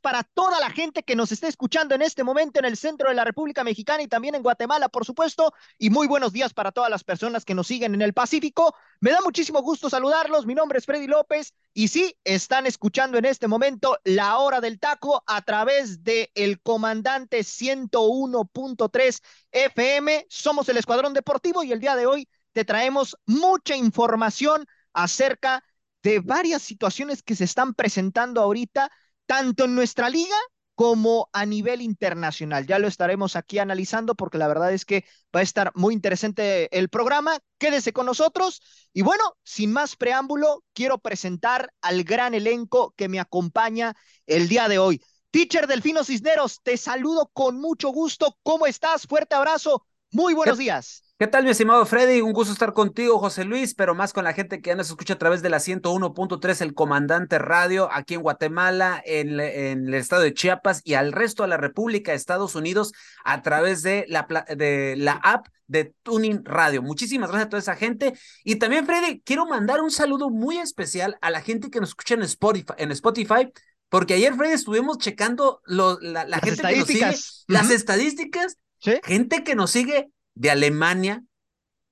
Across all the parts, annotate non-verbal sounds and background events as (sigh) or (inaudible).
Para toda la gente que nos está escuchando en este momento en el centro de la República Mexicana y también en Guatemala, por supuesto. Y muy buenos días para todas las personas que nos siguen en el Pacífico. Me da muchísimo gusto saludarlos. Mi nombre es Freddy López y sí, están escuchando en este momento la hora del taco a través de el comandante 101.3 FM. Somos el Escuadrón Deportivo y el día de hoy te traemos mucha información acerca de varias situaciones que se están presentando ahorita tanto en nuestra liga como a nivel internacional. Ya lo estaremos aquí analizando porque la verdad es que va a estar muy interesante el programa. Quédese con nosotros. Y bueno, sin más preámbulo, quiero presentar al gran elenco que me acompaña el día de hoy. Teacher Delfino Cisneros, te saludo con mucho gusto. ¿Cómo estás? Fuerte abrazo. Muy buenos días. ¿Qué tal, mi estimado Freddy? Un gusto estar contigo, José Luis, pero más con la gente que ya nos escucha a través de la 101.3, el Comandante Radio, aquí en Guatemala, en, el estado de Chiapas y al resto de la República de Estados Unidos a través de la, de la app de Tuning Radio. Muchísimas gracias a toda esa gente. Y también, Freddy, quiero mandar un saludo muy especial a la gente que nos escucha en Spotify, en Spotify porque ayer, Freddy, estuvimos checando la, gente que nos sigue, las estadísticas, gente que nos sigue de Alemania,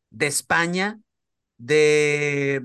de España, de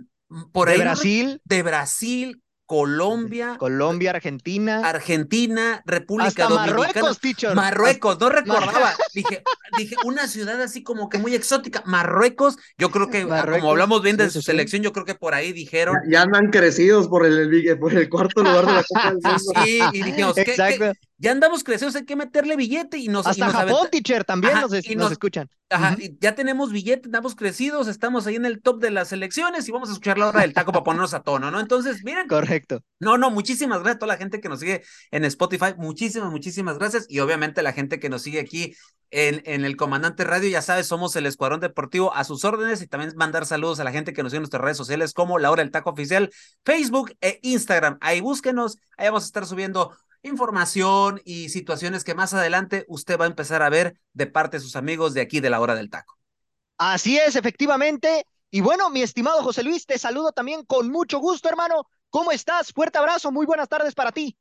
por ahí Brasil, de Brasil, Colombia, Colombia, Argentina, Argentina, República Dominicana, Marruecos, teacher. Marruecos, no recordaba, (laughs) dije, dije una ciudad así como que muy exótica, Marruecos, yo creo que ah, como hablamos bien de su selección, yo creo que por ahí dijeron, ya, andan crecidos por el, por el cuarto lugar de la Copa del (laughs) Mundo. Sí, y dijimos, ¿qué, ya andamos crecidos, hay que meterle billete y nos Hasta Japón, teacher, también nos, nos, escuchan. Ajá, ya tenemos billete, andamos crecidos, estamos ahí en el top de las elecciones y vamos a escuchar la hora del taco para ponernos a tono, ¿no? Entonces, miren. Correcto. No, no, muchísimas gracias a toda la gente que nos sigue en Spotify, muchísimas, muchísimas gracias y obviamente la gente que nos sigue aquí en, en el Comandante Radio, ya sabes, somos el Escuadrón Deportivo a sus órdenes y también mandar saludos a la gente que nos sigue en nuestras redes sociales como La Hora del Taco Oficial, Facebook e Instagram. Ahí búsquenos, ahí vamos a estar subiendo información y situaciones que más adelante usted va a empezar a ver de parte de sus amigos de aquí de la hora del taco. Así es, efectivamente. Y bueno, mi estimado José Luis, te saludo también con mucho gusto, hermano. ¿Cómo estás? Fuerte abrazo, muy buenas tardes para ti.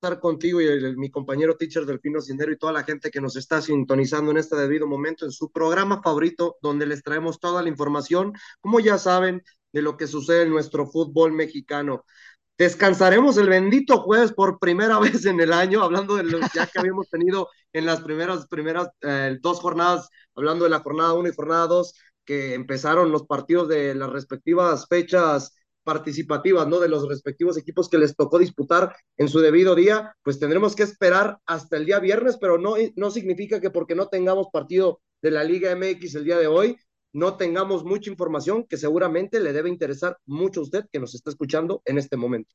Estar contigo y mi compañero teacher Delfino Cindero y toda la gente que nos está sintonizando en este debido momento en su programa favorito, donde les traemos toda la información, como ya saben, de lo que sucede en nuestro fútbol mexicano. Descansaremos el bendito jueves por primera (laughs) vez en el año, hablando de lo ya que habíamos tenido en las primeras, primeras eh, dos jornadas, hablando de la jornada 1 y jornada 2, que empezaron los partidos de las respectivas fechas participativas, ¿no? De los respectivos equipos que les tocó disputar en su debido día, pues tendremos que esperar hasta el día viernes, pero no, no significa que porque no tengamos partido de la Liga MX el día de hoy, no tengamos mucha información que seguramente le debe interesar mucho a usted que nos está escuchando en este momento.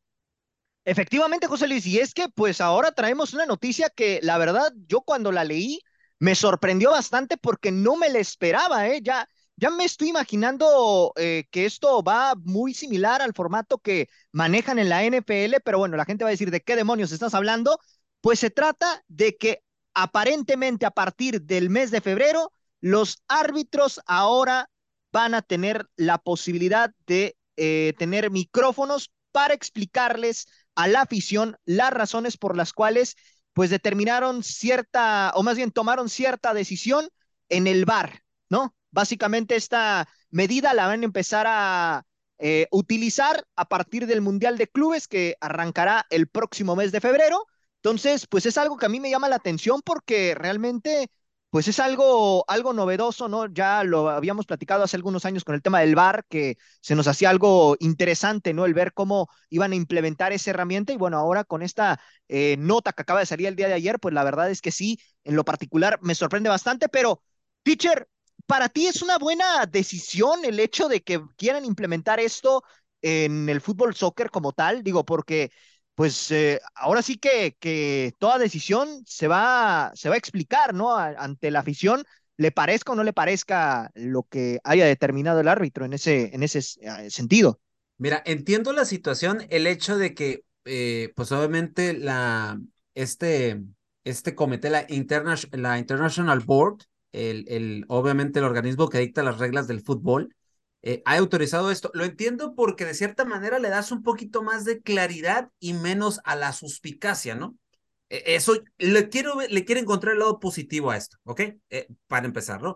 Efectivamente, José Luis, y es que pues ahora traemos una noticia que la verdad yo cuando la leí me sorprendió bastante porque no me la esperaba, ¿eh? Ya, ya me estoy imaginando eh, que esto va muy similar al formato que manejan en la NFL, pero bueno, la gente va a decir, ¿de qué demonios estás hablando? Pues se trata de que aparentemente a partir del mes de febrero los árbitros ahora van a tener la posibilidad de eh, tener micrófonos para explicarles a la afición las razones por las cuales pues determinaron cierta, o más bien tomaron cierta decisión en el bar, ¿no? Básicamente esta medida la van a empezar a eh, utilizar a partir del Mundial de Clubes que arrancará el próximo mes de febrero. Entonces, pues es algo que a mí me llama la atención porque realmente pues es algo, algo novedoso, ¿no? Ya lo habíamos platicado hace algunos años con el tema del VAR, que se nos hacía algo interesante, ¿no? El ver cómo iban a implementar esa herramienta y bueno, ahora con esta eh, nota que acaba de salir el día de ayer, pues la verdad es que sí, en lo particular me sorprende bastante, pero, teacher, ¿para ti es una buena decisión el hecho de que quieran implementar esto en el fútbol soccer como tal? Digo, porque pues eh, ahora sí que, toda decisión se va, se va a explicar, ¿no? ante la afición, le parezca o no le parezca lo que haya determinado el árbitro en ese, en ese eh, sentido. Mira, entiendo la situación, el hecho de que, eh, pues obviamente la, este, este comité, la, la International Board, el, el, obviamente el organismo que dicta las reglas del fútbol, eh, ha autorizado esto. Lo entiendo porque de cierta manera le das un poquito más de claridad y menos a la suspicacia, ¿no? E, eso le quiero, le quiero encontrar el lado positivo a esto, ¿ok? Eh, para empezar, ¿no?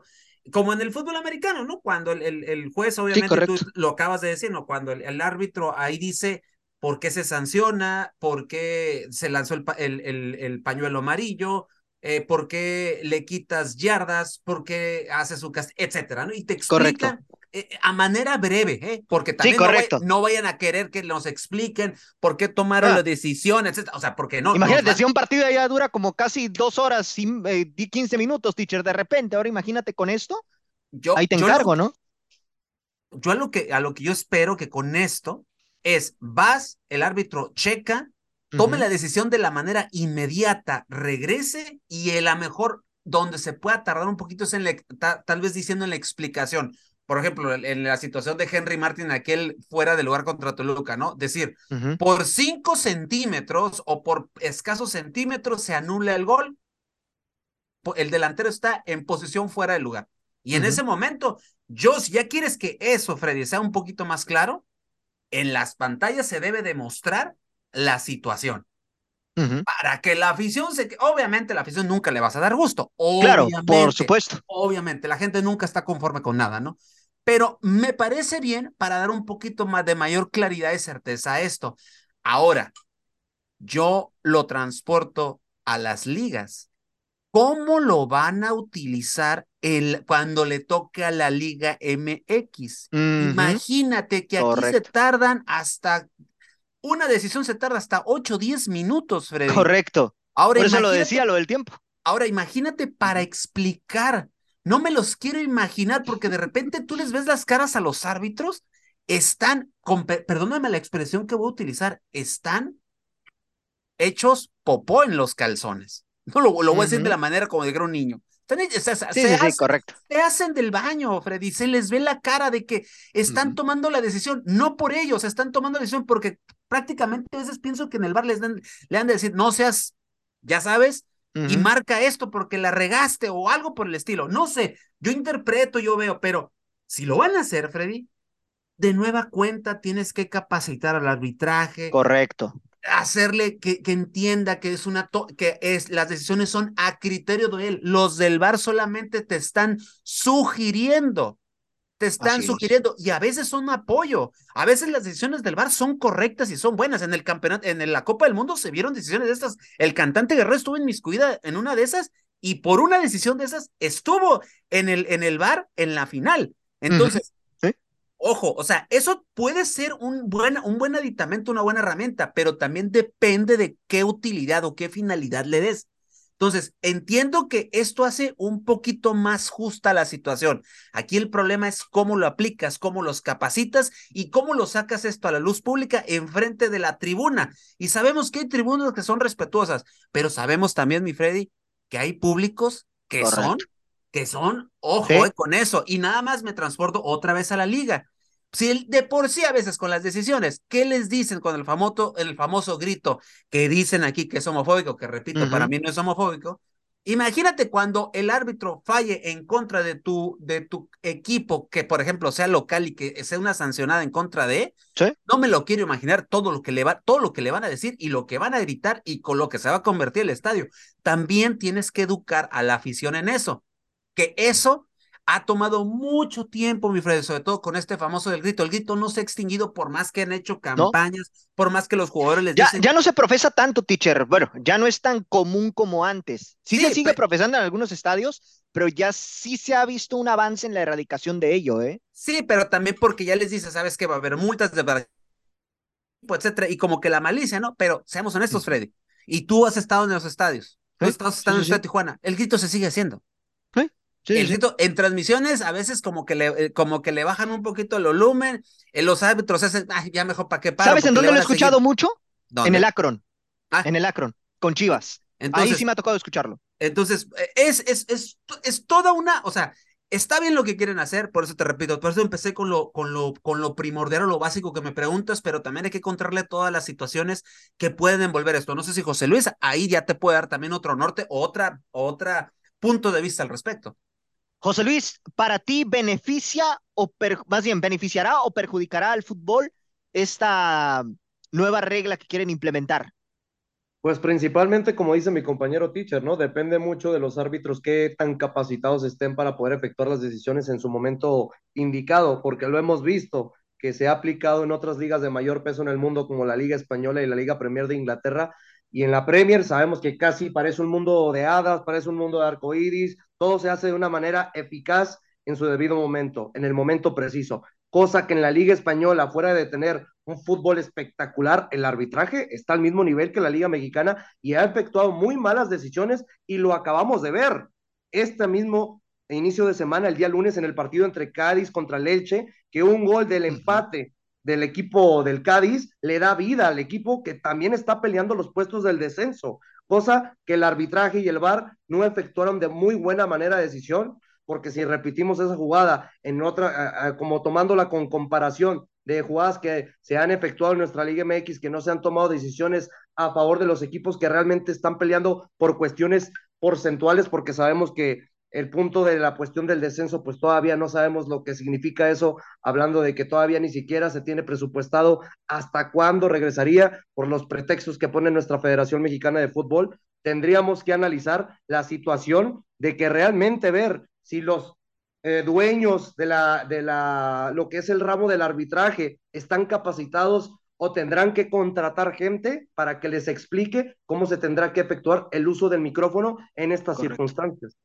Como en el fútbol americano, ¿no? Cuando el, el, el juez, obviamente, tú lo acabas de decir, ¿no? Cuando el, el, árbitro ahí dice por qué se sanciona, por qué se lanzó el, el, el pañuelo amarillo, eh, por qué le quitas yardas, por qué hace su castigo, etcétera, ¿no? Y te explican eh, a manera breve, ¿eh? Porque también no, vayan a querer que nos expliquen por qué tomaron ah. la decisión, etcétera. O sea, porque no. Imagínate, si un partido ya dura como casi dos horas, eh, 15 minutos, teacher, de repente, ahora imagínate con esto. Yo, ahí te encargo, ¿no? Yo a lo que a lo que yo espero que con esto es vas, el árbitro checa, tome la decisión de la manera inmediata, regrese y a lo mejor donde se pueda tardar un poquito es en tal vez diciendo en la explicación. Por ejemplo, en la situación de Henry Martin, aquel fuera de lugar contra Toluca, ¿no? Decir, por cinco centímetros o por escasos centímetros se anula el gol, el delantero está en posición fuera de lugar. Y en ese momento, yo, si ya quieres que eso, Freddy, sea un poquito más claro, en las pantallas se debe demostrar la situación. Para que la afición se... Obviamente la afición nunca le vas a dar gusto. claro, por supuesto. Obviamente, la gente nunca está conforme con nada, ¿no? Pero me parece bien para dar un poquito más de mayor claridad y certeza a esto. Ahora, yo lo transporto a las ligas. ¿Cómo lo van a utilizar el, cuando le toque a la Liga MX? Imagínate que aquí se tardan hasta una decisión se tarda hasta 8 o 10 minutos, Freddy. Correcto. Ahora Por eso lo decía, lo del tiempo. Ahora imagínate para explicar. No me los quiero imaginar porque de repente tú les ves las caras a los árbitros, están, con, perdóname la expresión que voy a utilizar, están hechos popó en los calzones. (laughs) No lo, voy a decir de la manera como dijera un niño. Se, sí, sí, correcto. Se hacen del baño, Freddy. Se les ve la cara de que están tomando la decisión, no por ellos, están tomando la decisión porque prácticamente a veces pienso que en el bar les dan, le han de decir, no seas, ya sabes, y marca esto porque la regaste o algo por el estilo. No sé, yo interpreto, yo veo, pero si lo van a hacer, Freddy, de nueva cuenta tienes que capacitar al arbitraje. Correcto hacerle que, que, entienda que es una que es las decisiones son a criterio de él. Los del bar solamente te están sugiriendo, te están sugiriendo y a veces son apoyo. A veces las decisiones del bar son correctas y son buenas. En el campeonato, en la Copa del Mundo se vieron decisiones de estas. El cantante Guerrero estuvo en Miscuida en una de esas y por una decisión de esas estuvo en el en el bar en la final. Entonces, Ojo, o sea, eso puede ser un buen, un buen aditamento, una buena herramienta, pero también depende de qué utilidad o qué finalidad le des. Entonces, entiendo que esto hace un poquito más justa la situación. Aquí el problema es cómo lo aplicas, cómo los capacitas y cómo lo sacas esto a la luz pública enfrente de la tribuna. Y sabemos que hay tribunas que son respetuosas, pero sabemos también, mi Freddy, que hay públicos que son que son, ojo eh, con eso, y nada más me transporto otra vez a la liga. Si de por sí a veces con las decisiones, ¿qué les dicen con el famoso, el famoso grito que dicen aquí que es homofóbico, que repito, para mí no es homofóbico? Imagínate cuando el árbitro falle en contra de tu, de tu equipo, que por ejemplo sea local y que sea una sancionada en contra de, no me lo quiero imaginar todo lo que le va, todo lo que le van a decir y lo que van a gritar y con lo que se va a convertir el estadio. También tienes que educar a la afición en eso que eso ha tomado mucho tiempo, mi Freddy, sobre todo con este famoso del grito. El grito no se ha extinguido por más que han hecho campañas, por más que los jugadores les ya, dicen... Ya no se profesa tanto, teacher. Bueno, ya no es tan común como antes. Sí, se sigue profesando en algunos estadios, pero ya sí se ha visto un avance en la erradicación de ello, ¿eh? Sí, pero también porque ya les dice, sabes que va a haber multas de etcétera, y como que la malicia, ¿no? Pero seamos honestos, Freddy, y tú has estado en los estadios, tú has estado en el Tijuana, el grito se sigue haciendo. En transmisiones a veces como que le, eh, como que le bajan un poquito el volumen, en los árbitros hacen, ya mejor para qué paro. ¿Sabes en dónde lo he escuchado mucho? En el Akron. Ah. En el Akron, con Chivas. Ahí sí me ha tocado escucharlo. Entonces, es, es, es, es toda una, o sea, está bien lo que quieren hacer, por eso te repito, por eso empecé con lo, con lo, con lo primordial o lo básico que me preguntas, pero también hay que encontrarle todas las situaciones que pueden envolver esto. No sé si José Luis ahí ya te puede dar también otro norte o otra, otra punto de vista al respecto. José Luis, para ti beneficia o más bien beneficiará o perjudicará al fútbol esta nueva regla que quieren implementar? Pues principalmente, como dice mi compañero teacher, ¿no? Depende mucho de los árbitros que tan capacitados estén para poder efectuar las decisiones en su momento indicado, porque lo hemos visto que se ha aplicado en otras ligas de mayor peso en el mundo, como la Liga Española y la Liga Premier de Inglaterra. Y en la Premier sabemos que casi parece un mundo de hadas, parece un mundo de arcoíris, todo se hace de una manera eficaz en su debido momento, en el momento preciso cosa que en la Liga Española, fuera de tener un fútbol espectacular, el arbitraje está al mismo nivel que la Liga Mexicana y ha efectuado muy malas decisiones y lo acabamos de ver. Este mismo inicio de semana, el día lunes, en el partido entre Cádiz contra Leche, que un gol del empate del equipo del Cádiz le da vida al equipo que también está peleando los puestos del descenso, cosa que el arbitraje y el VAR no efectuaron de muy buena manera decisión porque si repetimos esa jugada en otra, como tomándola con comparación de jugadas que se han efectuado en nuestra Liga MX, que no se han tomado decisiones a favor de los equipos que realmente están peleando por cuestiones porcentuales, porque sabemos que el punto de la cuestión del descenso, pues todavía no sabemos lo que significa eso, hablando de que todavía ni siquiera se tiene presupuestado hasta cuándo regresaría por los pretextos que pone nuestra Federación Mexicana de Fútbol. Tendríamos que analizar la situación de que realmente ver si los eh, dueños de la, de la, lo que es el ramo del arbitraje están capacitados o tendrán que contratar gente para que les explique cómo se tendrá que efectuar el uso del micrófono en estas circunstancias.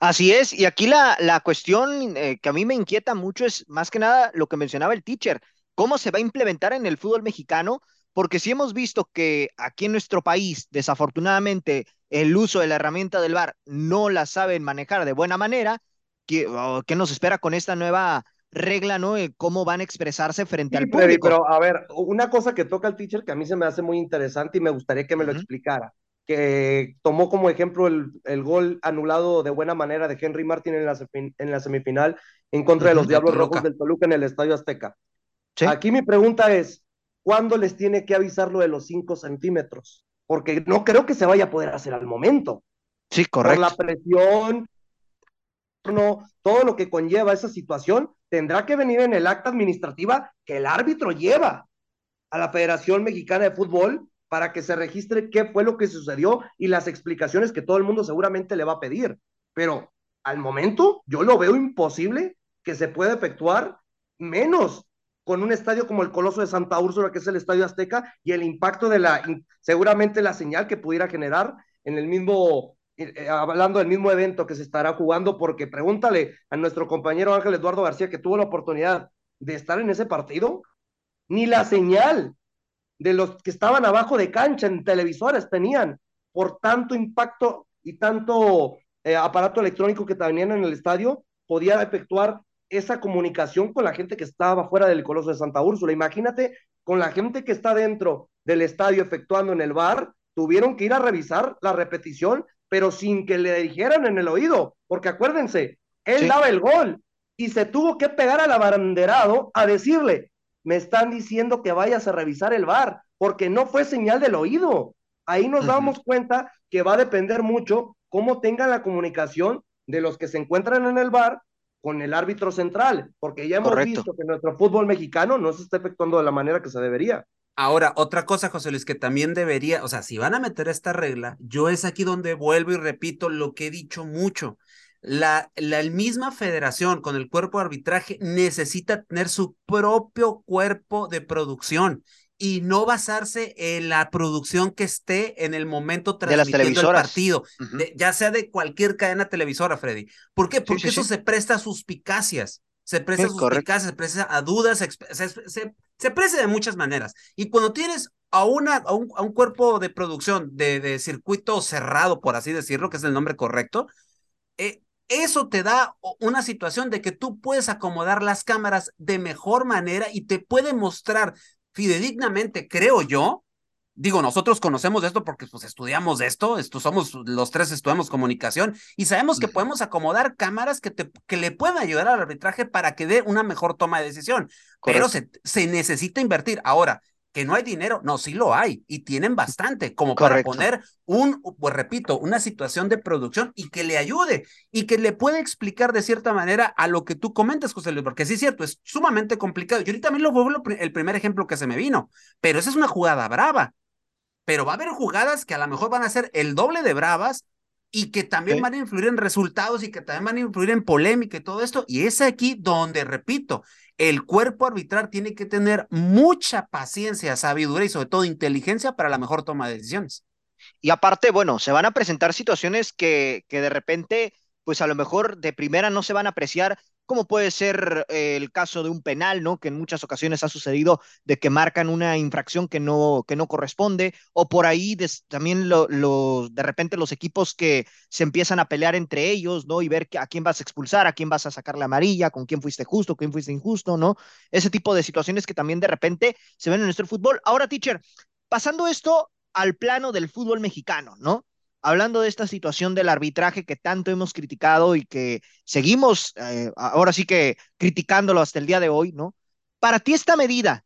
Así es, y aquí la, la cuestión eh, que a mí me inquieta mucho es más que nada lo que mencionaba el teacher, cómo se va a implementar en el fútbol mexicano, porque si hemos visto que aquí en nuestro país, desafortunadamente, el uso de la herramienta del VAR no la saben manejar de buena manera, ¿qué, oh, nos espera con esta nueva regla, ¿no? ¿Cómo van a expresarse frente al público? Pero a ver, una cosa que toca el teacher que a mí se me hace muy interesante y me gustaría que me lo explicara, que tomó como ejemplo el, el, gol anulado de buena manera de Henry Martin en la, en la semifinal en contra de los Diablos Rojos del Toluca en el Estadio Azteca. Aquí mi pregunta es, ¿cuándo les tiene que avisar lo de los 5 centímetros? porque no creo que se vaya a poder hacer al momento. Sí, correcto. Por la presión, no, todo lo que conlleva esa situación, tendrá que venir en el acta administrativa que el árbitro lleva a la Federación Mexicana de Fútbol para que se registre qué fue lo que sucedió y las explicaciones que todo el mundo seguramente le va a pedir. Pero al momento yo lo veo imposible que se pueda efectuar menos con un estadio como el Coloso de Santa Úrsula, que es el Estadio Azteca, y el impacto de la, seguramente la señal que pudiera generar en el mismo, eh, eh, hablando del mismo evento que se estará jugando, porque pregúntale a nuestro compañero Ángel Eduardo García, que tuvo la oportunidad de estar en ese partido, ni la señal de los que estaban abajo de cancha en televisores tenían por tanto impacto y tanto eh, aparato electrónico que tenían en el estadio, podía efectuar esa comunicación con la gente que estaba fuera del Coloso de Santa Úrsula. Imagínate con la gente que está dentro del estadio efectuando en el bar, tuvieron que ir a revisar la repetición, pero sin que le dijeran en el oído, porque acuérdense, él daba el gol y se tuvo que pegar al abanderado a decirle, me están diciendo que vayas a revisar el bar, porque no fue señal del oído. Ahí nos damos cuenta que va a depender mucho cómo tengan la comunicación de los que se encuentran en el bar con el árbitro central, porque ya hemos visto que nuestro fútbol mexicano no se está efectuando de la manera que se debería. Ahora, otra cosa, José Luis, que también debería, o sea, si van a meter esta regla, yo es aquí donde vuelvo y repito lo que he dicho mucho. La, la misma federación con el cuerpo de arbitraje necesita tener su propio cuerpo de producción y no basarse en la producción que esté en el momento transmitiendo el partido, ya sea de cualquier cadena televisora, Freddy. ¿Por qué? Porque eso se presta a suspicacias, se presta a suspicacias, se presta a dudas, se, se, presta de muchas maneras. Y cuando tienes a, una, a, un, a un cuerpo de producción de, de, circuito cerrado, por así decirlo, que es el nombre correcto, eh, eso te da una situación de que tú puedes acomodar las cámaras de mejor manera y te puede mostrar fidedignamente, creo yo, digo, nosotros conocemos esto porque pues estudiamos esto, esto somos los tres estudiamos comunicación y sabemos que podemos acomodar cámaras que, te, que le puedan ayudar al arbitraje para que dé una mejor toma de decisión, pero se, se necesita invertir. Ahora, que no hay dinero, no, sí lo hay y tienen bastante como para poner un, pues repito, una situación de producción y que le ayude y que le pueda explicar de cierta manera a lo que tú comentas, José Luis, porque sí es cierto, es sumamente complicado. Yo ahorita también lo vuelvo el primer ejemplo que se me vino, pero esa es una jugada brava pero va a haber jugadas que a lo mejor van a ser el doble de bravas y que también van a influir en resultados y que también van a influir en polémica y todo esto. Y es aquí donde, repito, el cuerpo arbitral tiene que tener mucha paciencia, sabiduría y sobre todo inteligencia para la mejor toma de decisiones. Y aparte, bueno, se van a presentar situaciones que, que de repente, pues a lo mejor de primera no se van a apreciar como puede ser eh, el caso de un penal, ¿no? Que en muchas ocasiones ha sucedido de que marcan una infracción que no, que no corresponde, o por ahí también lo, de repente los equipos que se empiezan a pelear entre ellos, ¿no? Y ver a quién vas a expulsar, a quién vas a sacar la amarilla, con quién fuiste justo, quién fuiste injusto, ¿no? Ese tipo de situaciones que también de repente se ven en nuestro fútbol. Ahora, teacher, pasando esto al plano del fútbol mexicano, ¿no? Hablando de esta situación del arbitraje que tanto hemos criticado y que seguimos eh, ahora sí que criticándolo hasta el día de hoy, ¿no? Para ti esta medida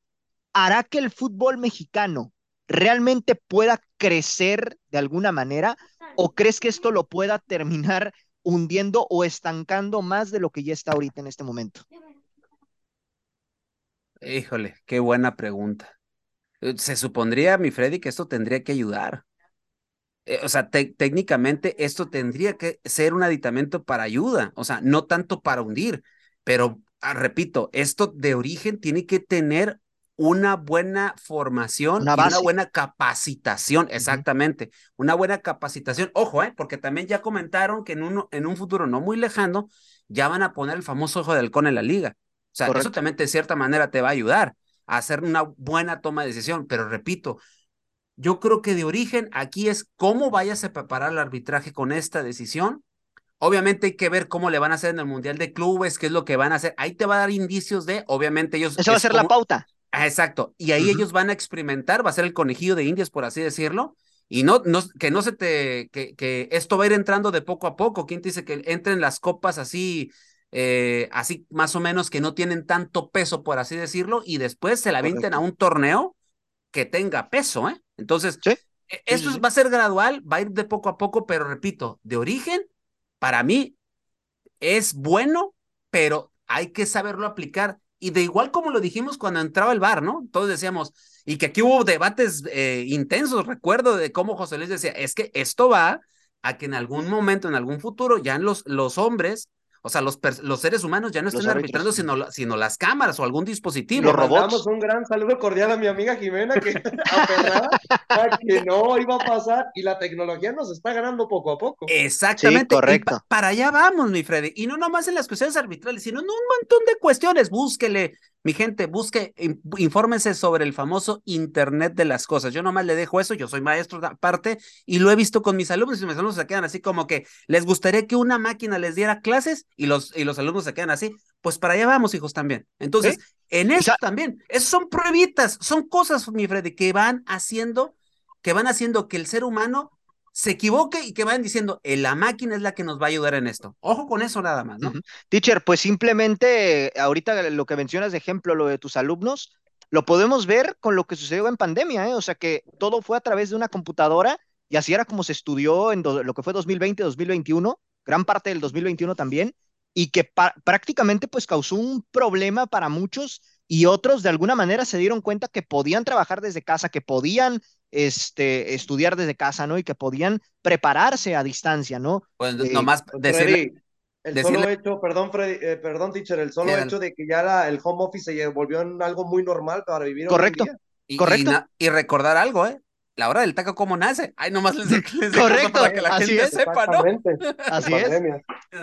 hará que el fútbol mexicano realmente pueda crecer de alguna manera o crees que esto lo pueda terminar hundiendo o estancando más de lo que ya está ahorita en este momento? Híjole, qué buena pregunta. Se supondría, mi Freddy, que esto tendría que ayudar. Eh, o sea, técnicamente esto tendría que ser un aditamento para ayuda, o sea, no tanto para hundir, pero ah, repito, esto de origen tiene que tener una buena formación una, y una buena capacitación, exactamente, una buena capacitación. Ojo, eh, porque también ya comentaron que en, uno, en un futuro no muy lejano ya van a poner el famoso ojo de halcón en la liga. O sea, eso también de cierta manera te va a ayudar a hacer una buena toma de decisión, pero repito, yo creo que de origen aquí es cómo vayas a preparar el arbitraje con esta decisión. Obviamente hay que ver cómo le van a hacer en el Mundial de Clubes, qué es lo que van a hacer. Ahí te va a dar indicios de, obviamente ellos... Esa va a ser la pauta. Ah, exacto. Y ahí ellos van a experimentar, va a ser el conejillo de indias, por así decirlo. Y no, no, que no se te, que, que esto va a ir entrando de poco a poco. ¿Quién te dice que entren las copas así, eh, así más o menos que no tienen tanto peso, por así decirlo, y después se la vinten a un torneo que tenga peso, ¿eh? Entonces, e, esto va a ser gradual, va a ir de poco a poco, pero repito, de origen, para mí es bueno, pero hay que saberlo aplicar. Y de igual como lo dijimos cuando entraba el bar, ¿no? Todos decíamos, y que aquí hubo debates eh, intensos, recuerdo de cómo José Luis decía, es que esto va a que en algún momento, en algún futuro, ya los, los hombres o sea, los, los seres humanos ya no están arbitrando, sino, sino las cámaras o algún dispositivo. Los robots. un gran saludo cordial a mi amiga Jimena, que (laughs) que no iba a pasar y la tecnología nos está ganando poco a poco. Exactamente. correcto. para allá vamos, mi Freddy. Y no nomás en las cuestiones arbitrales, sino en un montón de cuestiones. Búsquele mi gente, busque, infórmense sobre el famoso Internet de las cosas. Yo nomás le dejo eso, yo soy maestro aparte y lo he visto con mis alumnos y mis alumnos se quedan así como que les gustaría que una máquina les diera clases y los, y los alumnos se quedan así. Pues para allá vamos, hijos, también. Entonces, en eso también, son pruebitas, son cosas, mi Freddy, que van haciendo, que van haciendo que el ser humano se equivoque y que vayan diciendo, eh, la máquina es la que nos va a ayudar en esto. Ojo con eso nada más, ¿no? Teacher, pues simplemente ahorita lo que mencionas de ejemplo, lo de tus alumnos, lo podemos ver con lo que sucedió en pandemia, ¿eh? O sea que todo fue a través de una computadora y así era como se estudió en lo que fue 2020, 2021, gran parte del 2021 también, y que prácticamente pues causó un problema para muchos y otros de alguna manera se dieron cuenta que podían trabajar desde casa, que podían este, estudiar desde casa, ¿no? Y que podían prepararse a distancia, ¿no? Pues eh, nomás decirle... el solo hecho, perdón, Freddy, eh, perdón, teacher, el solo hecho de que ya el home office se volvió en algo muy normal para vivir. Correcto. correcto. y, recordar algo, ¿eh? La hora del taco cómo nace. Ay, nomás les, (laughs) les Correcto, para que la gente sepa, ¿no? Así es.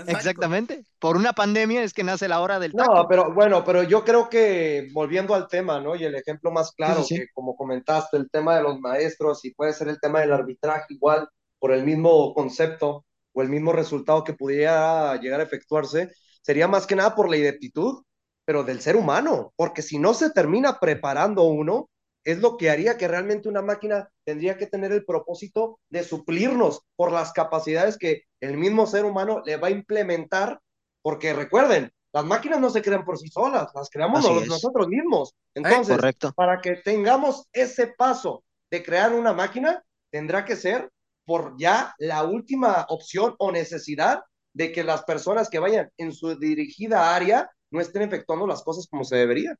Exactamente. Por una pandemia es que nace la hora del taco. No, pero bueno, pero yo creo que volviendo al tema, ¿no? Y el ejemplo más claro, que como comentaste, el tema de los maestros y puede ser el tema del arbitraje igual, por el mismo concepto. o el mismo resultado que pudiera llegar a efectuarse, sería más que nada por la ineptitud, pero del ser humano, porque si no se termina preparando uno, es lo que haría que realmente una máquina tendría que tener el propósito de suplirnos por las capacidades que el mismo ser humano le va a implementar, porque recuerden, las máquinas no se crean por sí solas, las creamos nosotros mismos. Entonces, para que tengamos ese paso de crear una máquina, tendrá que ser por ya la última opción o necesidad de que las personas que vayan en su dirigida área no estén efectuando las cosas como se debería.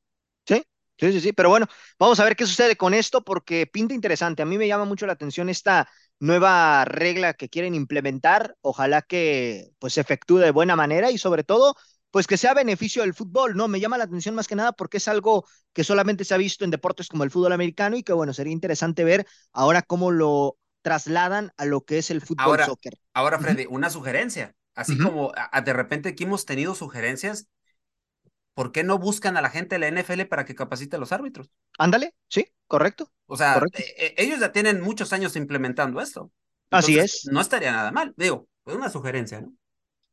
Sí, Sí, sí, sí, pero bueno, vamos a ver qué sucede con esto porque pinta interesante. A mí me llama mucho la atención esta nueva regla que quieren implementar. Ojalá que pues se efectúe de buena manera y sobre todo pues que sea beneficio del fútbol, ¿no? Me llama la atención más que nada porque es algo que solamente se ha visto en deportes como el fútbol americano y que bueno, sería interesante ver ahora cómo lo trasladan a lo que es el fútbol ahora, soccer. Ahora, Freddy, una sugerencia. Así como de repente aquí hemos tenido sugerencias, ¿por qué no buscan a la gente de la NFL para que capacite a los árbitros? Ándale, sí, correcto. O sea, eh, eh, ellos ya tienen muchos años implementando esto. Así es. No estaría nada mal, digo, es una sugerencia, ¿no?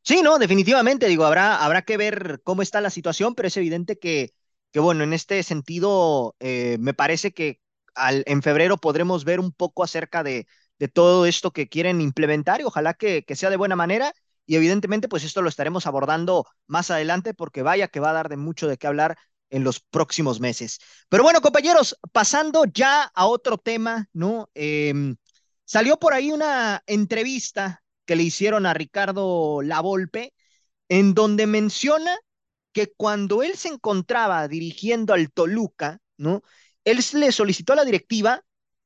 Sí, no, definitivamente, digo, habrá, habrá que ver cómo está la situación, pero es evidente que, que bueno, en este sentido, eh, me parece que al, en febrero podremos ver un poco acerca de, de todo esto que quieren implementar y ojalá que, que sea de buena manera y evidentemente, pues esto lo estaremos abordando más adelante porque vaya que va a dar de mucho de qué hablar en los próximos meses. Pero bueno, compañeros, pasando ya a otro tema, ¿no? Em, salió por ahí una entrevista que le hicieron a Ricardo Lavolpe, en donde menciona que cuando él se encontraba dirigiendo al Toluca, ¿no? Él le solicitó a la directiva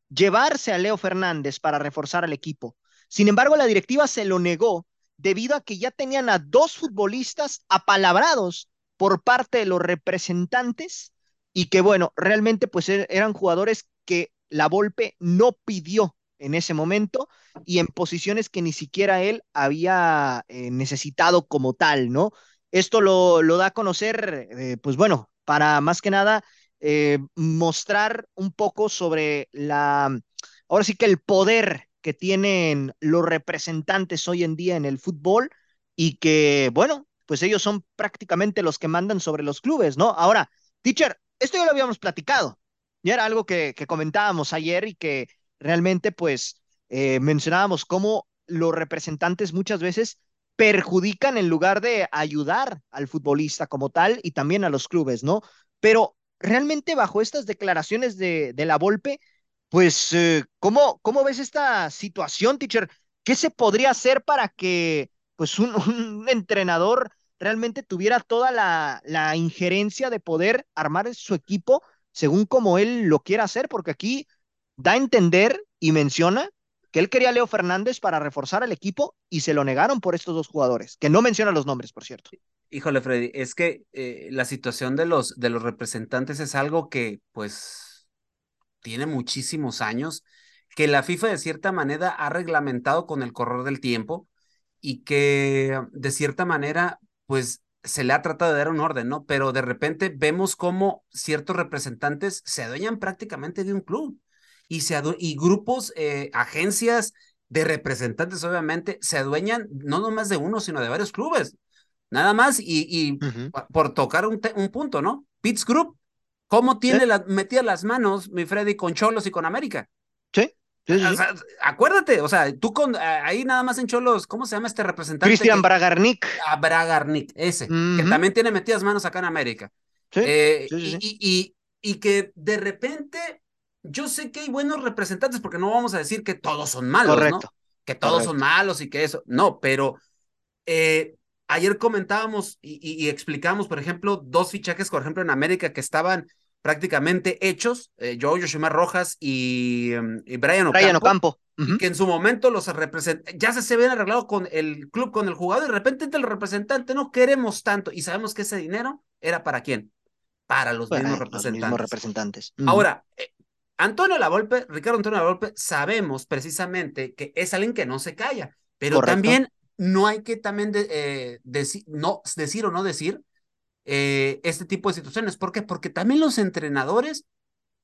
llevarse a Leo Fernández para reforzar al equipo. Sin embargo, la directiva se lo negó debido a que ya tenían a dos futbolistas apalabrados por parte de los representantes y que bueno, realmente pues er, eran jugadores que la Volpe no pidió en ese momento y en posiciones que ni siquiera él había eh, necesitado como tal, ¿no? Esto lo, lo da a conocer, eh, pues bueno, para más que nada eh, mostrar un poco sobre la, ahora sí que el poder que tienen los representantes hoy en día en el fútbol y que, bueno, pues ellos son prácticamente los que mandan sobre los clubes, ¿no? Ahora, teacher, esto ya lo habíamos platicado, ya era algo que, comentábamos ayer y que realmente pues eh, mencionábamos cómo los representantes muchas veces perjudican en lugar de ayudar al futbolista como tal y también a los clubes, ¿no? Pero realmente bajo estas declaraciones de, de la Volpe, pues, eh, ¿cómo, ¿cómo ves esta situación, teacher? ¿Qué se podría hacer para que pues (laughs) un, entrenador realmente tuviera toda la, la, injerencia de poder armar su equipo según como él lo quiera hacer? Porque aquí da a entender y menciona que él quería Leo Fernández para reforzar el equipo y se lo negaron por estos dos jugadores, que no menciona los nombres, por cierto. Híjole, Freddy, es que eh, la situación de los, de los representantes es algo que, pues, tiene muchísimos años, que la FIFA de cierta manera ha reglamentado con el correr del tiempo y que de cierta manera, pues se le ha tratado de dar un orden, ¿no? Pero de repente vemos cómo ciertos representantes se adueñan prácticamente de un club y, se y grupos, eh, agencias de representantes, obviamente, se adueñan no nomás de uno, sino de varios clubes. Nada más y, y por tocar un, un punto, ¿no? Pitts Group ¿Cómo tiene la, metía las manos mi Freddy con Cholos y con América? Sí. acuérdate, o sea, tú con ahí nada más en Cholos, ¿cómo se llama este representante? Cristian Bragarnik. Ah, Bragarnik, ese, que también tiene metidas manos acá en América. Eh, y, y, y, que de repente, yo sé que hay buenos representantes, porque no vamos a decir que todos son malos, ¿no? Que todos son malos y que eso, no, pero eh, ayer comentábamos y, y, explicábamos, por ejemplo, dos fichajes, por ejemplo, en América que estaban prácticamente hechos, eh, Joe Yoshimar Rojas y, em, Brian Ocampo, que en su momento los ya se, se habían arreglado con el club, con el jugador, y de repente el representante, no queremos tanto, y sabemos que ese dinero era para quién, para los, mismos, representantes. Ahora, eh, Antonio Lavolpe, Ricardo Antonio Lavolpe, sabemos precisamente que es alguien que no se calla, pero también no hay que también eh, no, decir o no decir eh, este tipo de situaciones. ¿Por qué? Porque también los entrenadores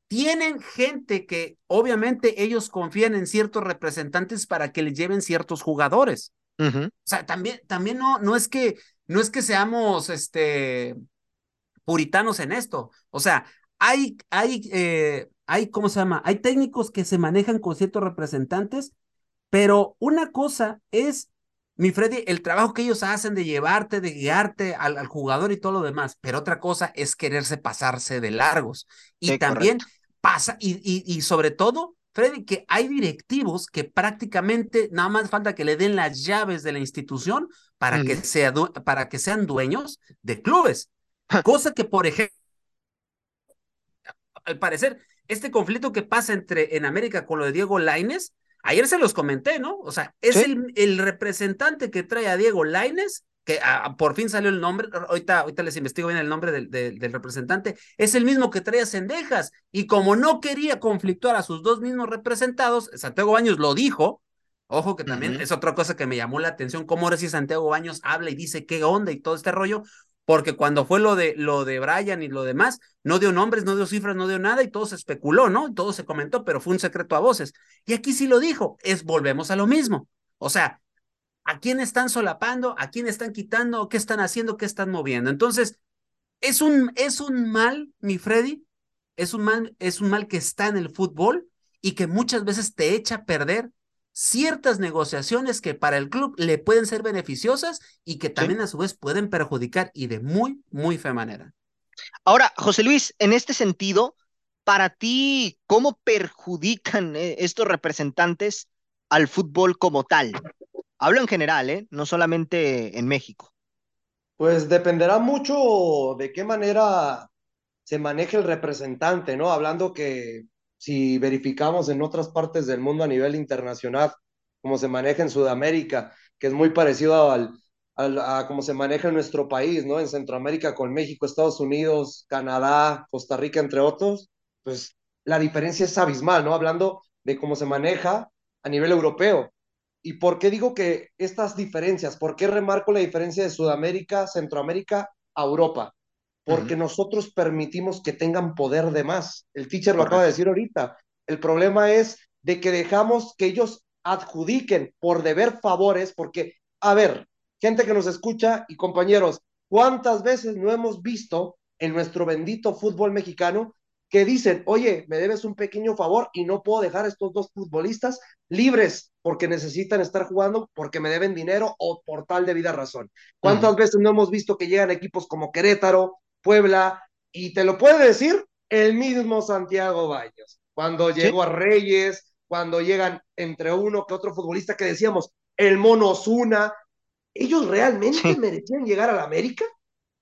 tienen gente que obviamente ellos confían en ciertos representantes para que les lleven ciertos jugadores. O sea, también, también no, no es que, no es que seamos este puritanos en esto. O sea, hay, hay, eh, hay, ¿cómo se llama? Hay técnicos que se manejan con ciertos representantes, pero una cosa es, mi Freddy, el trabajo que ellos hacen de llevarte, de guiarte al, jugador y todo lo demás, pero otra cosa es quererse pasarse de largos. Y también pasa, y, y, y sobre todo, Freddy, que hay directivos que prácticamente nada más falta que le den las llaves de la institución para, que, sea, para que sean dueños de clubes. Cosa que, por ejemplo, al parecer, este conflicto que pasa entre en América con lo de Diego Laines, ayer se los comenté, ¿no? O sea, es el, el, representante que trae a Diego Laines, que por fin salió el nombre, ahorita, ahorita les investigo bien el nombre del, del, representante, es el mismo que trae a Cendejas, y como no quería conflictuar a sus dos mismos representados, Santiago Baños lo dijo, Ojo que también es otra cosa que me llamó la atención, cómo ahora si Santiago Baños habla y dice qué onda y todo este rollo, porque cuando fue lo de, lo de Brian y lo demás, no dio nombres, no dio cifras, no dio nada y todo se especuló, ¿no? Todo se comentó, pero fue un secreto a voces. Y aquí sí lo dijo, es volvemos a lo mismo. O sea, ¿a quién están solapando? ¿A quién están quitando? ¿Qué están haciendo? ¿Qué están moviendo? Entonces, es un, es un mal, mi Freddy, es un mal, es un mal que está en el fútbol y que muchas veces te echa a perder ciertas negociaciones que para el club le pueden ser beneficiosas y que también a su vez pueden perjudicar y de muy, muy fea manera. Ahora, José Luis, en este sentido, para ti, ¿cómo perjudican eh, estos representantes al fútbol como tal? Hablo en general, ¿eh? no solamente en México. Pues dependerá mucho de qué manera se maneje el representante, ¿no? Hablando que si verificamos en otras partes del mundo a nivel internacional, como se maneja en Sudamérica, que es muy parecido al, a cómo se maneja en nuestro país, ¿no? En Centroamérica con México, Estados Unidos, Canadá, Costa Rica, entre otros, pues la diferencia es abismal, ¿no? Hablando de cómo se maneja a nivel europeo. ¿Y por qué digo que estas diferencias? ¿Por qué remarco la diferencia de Sudamérica, Centroamérica a Europa? Porque nosotros permitimos que tengan poder de más. El teacher lo acaba de decir ahorita. El problema es de que dejamos que ellos adjudiquen por deber favores, porque, a ver, gente que nos escucha y compañeros, ¿cuántas veces no hemos visto en nuestro bendito fútbol mexicano que dicen, oye, me debes un pequeño favor y no puedo dejar a estos dos futbolistas libres porque necesitan estar jugando, porque me deben dinero o por tal de vida razón? ¿Cuántas veces no hemos visto que llegan equipos como Querétaro, Puebla, y te lo puede decir el mismo Santiago Baños, cuando llegó a Reyes, cuando llegan entre uno que otro futbolista que decíamos, el Mono Osuna, ¿ellos realmente merecían llegar a la América?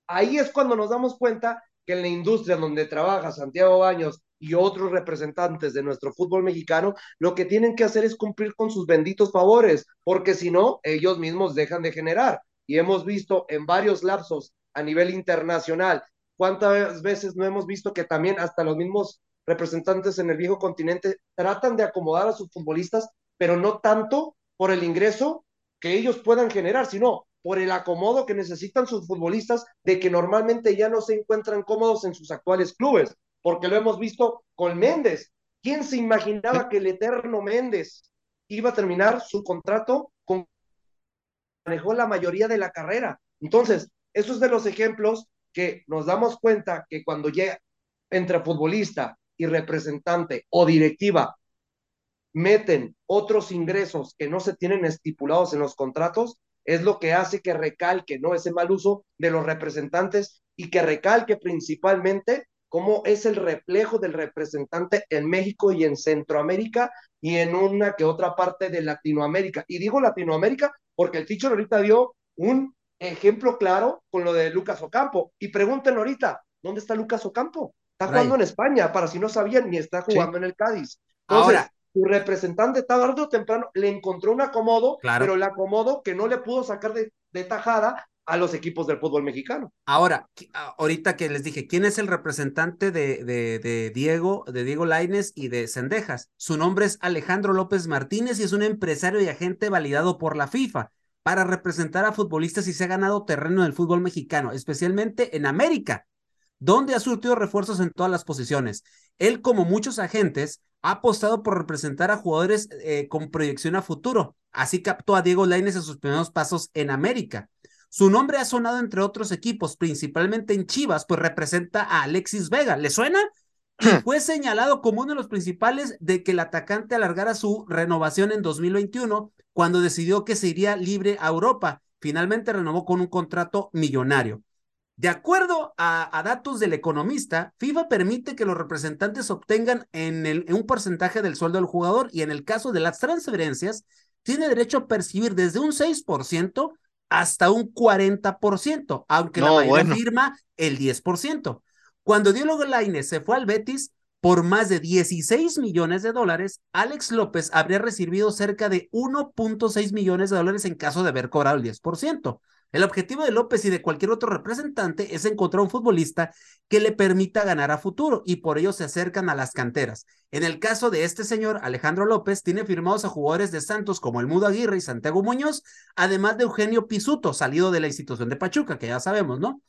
Ahí es cuando nos damos cuenta que en la industria donde trabaja Santiago Baños y otros representantes de nuestro fútbol mexicano, lo que tienen que hacer es cumplir con sus benditos favores, porque si no, ellos mismos dejan de generar. Y hemos visto en varios lapsos a nivel internacional. ¿Cuántas veces no hemos visto que también hasta los mismos representantes en el viejo continente tratan de acomodar a sus futbolistas, pero no tanto por el ingreso que ellos puedan generar, sino por el acomodo que necesitan sus futbolistas de que normalmente ya no se encuentran cómodos en sus actuales clubes, porque lo hemos visto con Méndez. ¿Quién se imaginaba que el eterno Méndez iba a terminar su contrato con manejó la mayoría de la carrera? Entonces, eso es de los ejemplos que nos damos cuenta que cuando llega entre futbolista y representante o directiva meten otros ingresos que no se tienen estipulados en los contratos, es lo que hace que recalque ¿no? ese mal uso de los representantes y que recalque principalmente cómo es el reflejo del representante en México y en Centroamérica y en una que otra parte de Latinoamérica. Y digo Latinoamérica porque el teacher ahorita dio un ejemplo claro con lo de Lucas Ocampo. Y pregúntenlo ahorita, ¿dónde está Lucas Ocampo? Está jugando en España, para si no sabían, ni está jugando en el Cádiz. Entonces, Ahora, su representante tarde o temprano le encontró un acomodo, pero el acomodo que no le pudo sacar de, de tajada a los equipos del fútbol mexicano. Ahora, ahorita que les dije, ¿quién es el representante de, de, de Diego, de Diego Laines y de Cendejas? Su nombre es Alejandro López Martínez y es un empresario y agente validado por la FIFA para representar a futbolistas y se ha ganado terreno en el fútbol mexicano, especialmente en América, donde ha surtido refuerzos en todas las posiciones. Él, como muchos agentes, ha apostado por representar a jugadores eh, con proyección a futuro, Así captó a Diego Lainez en sus primeros pasos en América. Su nombre ha sonado entre otros equipos, principalmente en Chivas, pues representa a Alexis Vega. ¿Le suena? (clears throat) Fue señalado como uno de los principales de que el atacante alargara su renovación en 2021 cuando decidió que se iría libre a Europa. Finalmente renovó con un contrato millonario. De acuerdo a, datos del economista, FIFA permite que los representantes obtengan en, en, un porcentaje del sueldo del jugador y en el caso de las transferencias, tiene derecho a percibir desde un 6% hasta un 40%, aunque la mayoría firma el 10%. Cuando Diego Lainez se fue al Betis por más de 16 millones de dólares, Alex López habría recibido cerca de 1.6 millones de dólares en caso de haber cobrado el 10%. El objetivo de López y de cualquier otro representante es encontrar un futbolista que le permita ganar a futuro y por ello se acercan a las canteras. En el caso de este señor, Alejandro López, tiene firmados a jugadores de Santos como el Mudo Aguirre y Santiago Muñoz, además de Eugenio Pisuto, salido de la institución de Pachuca, que ya sabemos, ¿no?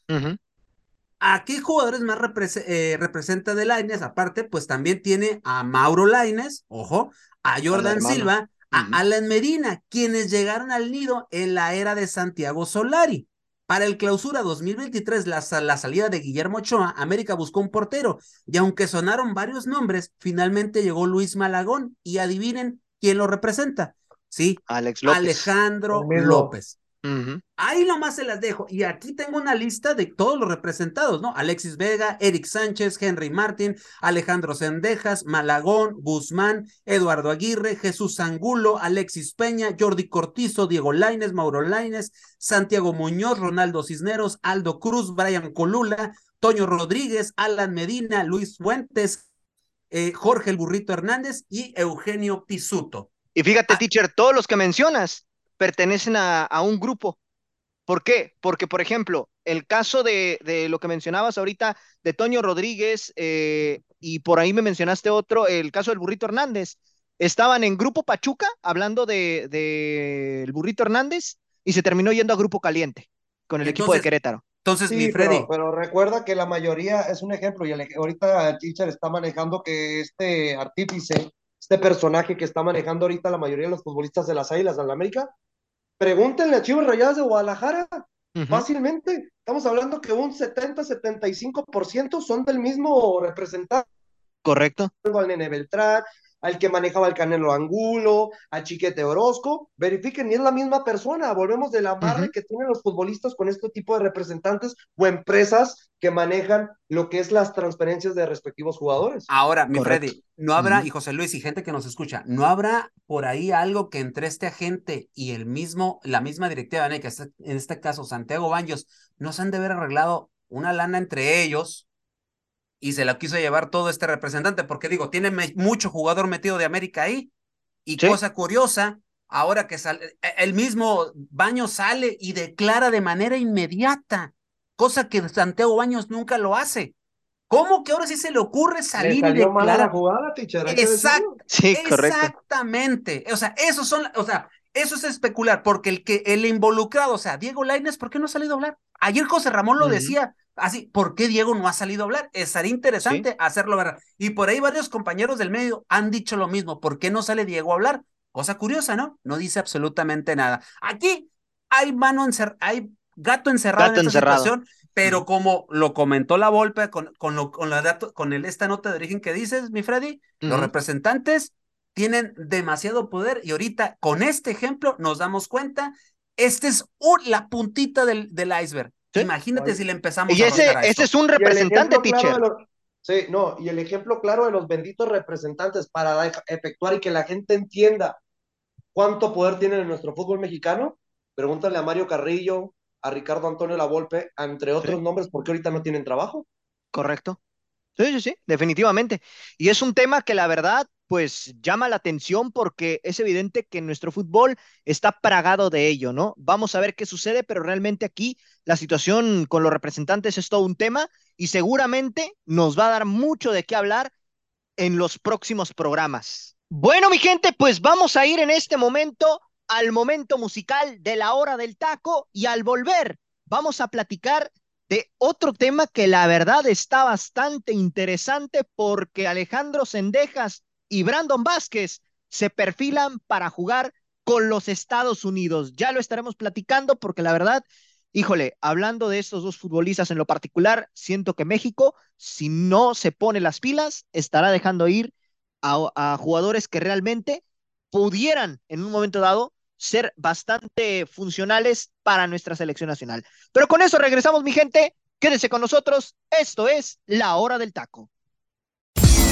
¿A qué jugadores más eh, representa de Laines? Aparte, pues también tiene a Mauro Laines, ojo, a Jordan Silva, a Alan Medina, quienes llegaron al nido en la era de Santiago Solari. Para el clausura 2023, la, la, salida de Guillermo Ochoa, América buscó un portero y aunque sonaron varios nombres, finalmente llegó Luis Malagón y adivinen quién lo representa. Sí, Alex López. Alejandro López. Ahí nomás se las dejo. Y aquí tengo una lista de todos los representados, ¿no? Alexis Vega, Eric Sánchez, Henry Martín, Alejandro Sendejas, Malagón, Guzmán, Eduardo Aguirre, Jesús Angulo, Alexis Peña, Jordi Cortizo, Diego Laines, Mauro Laines, Santiago Muñoz, Ronaldo Cisneros, Aldo Cruz, Brian Colula, Toño Rodríguez, Alan Medina, Luis Fuentes, eh, Jorge el Burrito Hernández y Eugenio Pisuto. Y fíjate, ah. teacher, todos los que mencionas pertenecen a, un grupo. ¿Por qué? Porque, por ejemplo, el caso de, lo que mencionabas ahorita de Toño Rodríguez eh, y por ahí me mencionaste otro, el caso del Burrito Hernández, estaban en Grupo Pachuca hablando del de, el Burrito Hernández y se terminó yendo a Grupo Caliente con el equipo de Querétaro. Entonces, mi Freddy. Pero, recuerda que la mayoría es un ejemplo y ahorita el teacher está manejando que este artífice, este personaje que está manejando ahorita la mayoría de los futbolistas de las Águilas de la América, Pregúntenle a Chivas Rayadas de Guadalajara, fácilmente. Estamos hablando que un 70-75% son del mismo representante. Correcto. Al Nene Beltrán, al que manejaba el Canelo Angulo, a Chiquete Orozco, verifiquen, y es la misma persona, volvemos de la madre que tienen los futbolistas con este tipo de representantes o empresas que manejan lo que es las transferencias de respectivos jugadores. Ahora, mi Freddy, no habrá, y José Luis y gente que nos escucha, no habrá por ahí algo que entre este agente y el mismo, la misma directiva, en este caso Santiago Baños, nos han de haber arreglado una lana entre ellos, y se la quiso llevar todo este representante, porque digo, tiene mucho jugador metido de América ahí. Y cosa curiosa, ahora que sale, e, el mismo Baños sale y declara de manera inmediata, cosa que Santiago Baños nunca lo hace. ¿Cómo que ahora sí se le ocurre salir y declarar? Jugada, sí, Exactamente. O sea, esos son, o sea, eso es especular, porque el que el involucrado, o sea, Diego Lainez, ¿por qué no ha salido a hablar? Ayer José Ramón lo decía, así, ¿por qué Diego no ha salido a hablar? Estaría interesante hacerlo verdad. Y por ahí varios compañeros del medio han dicho lo mismo, ¿por qué no sale Diego a hablar? Cosa curiosa, ¿no? No dice absolutamente nada. Aquí hay mano encerrada, hay gato encerrado en esta situación, pero como lo comentó la Volpe con, con, lo, con, la con el, esta nota de origen que dices, mi Freddy, los representantes tienen demasiado poder y ahorita con este ejemplo nos damos cuenta, esta es la puntita del, del iceberg. Imagínate si le empezamos y ese, ese es un representante, teacher. sí, no, y el ejemplo claro de los benditos representantes para efectuar y que la gente entienda cuánto poder tienen en nuestro fútbol mexicano, pregúntale a Mario Carrillo, a Ricardo Antonio Lavolpe, entre otros nombres, porque ahorita no tienen trabajo. Correcto. Sí, sí, sí, definitivamente. Y es un tema que la verdad pues llama la atención porque es evidente que nuestro fútbol está pragado de ello, ¿no? Vamos a ver qué sucede, pero realmente aquí la situación con los representantes es todo un tema y seguramente nos va a dar mucho de qué hablar en los próximos programas. Bueno, mi gente, pues vamos a ir en este momento al momento musical de la hora del taco y al volver vamos a platicar de otro tema que la verdad está bastante interesante porque Alejandro Sendejas y Brandon Vázquez se perfilan para jugar con los Estados Unidos. Ya lo estaremos platicando porque la verdad, híjole, hablando de estos dos futbolistas en lo particular, siento que México, si no se pone las pilas, estará dejando ir a, jugadores que realmente pudieran en un momento dado ser bastante funcionales para nuestra selección nacional. Pero con eso regresamos, mi gente. Quédese con nosotros. Esto es La Hora del Taco.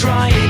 trying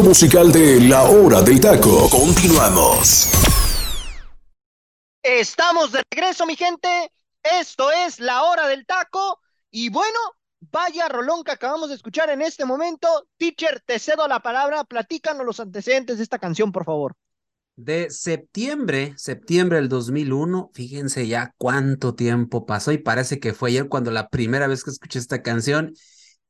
Musical de La Hora del Taco. Continuamos. Estamos de regreso, mi gente. Esto es La Hora del Taco. Y bueno, vaya rolón que acabamos de escuchar en este momento. Teacher, te cedo la palabra. Platícanos los antecedentes de esta canción, por favor. De septiembre, septiembre del 2001, fíjense ya cuánto tiempo pasó y parece que fue ayer cuando la primera vez que escuché esta canción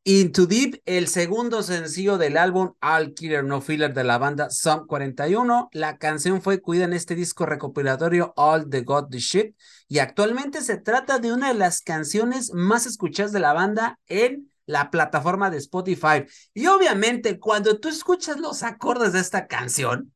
Into Deep, el segundo sencillo del álbum All Killer No Filler de la banda Sum 41. La canción fue cuida en este disco recopilatorio All the God the Shit y actualmente se trata de una de las canciones más escuchadas de la banda en la plataforma de Spotify. Y obviamente cuando tú escuchas los acordes de esta canción,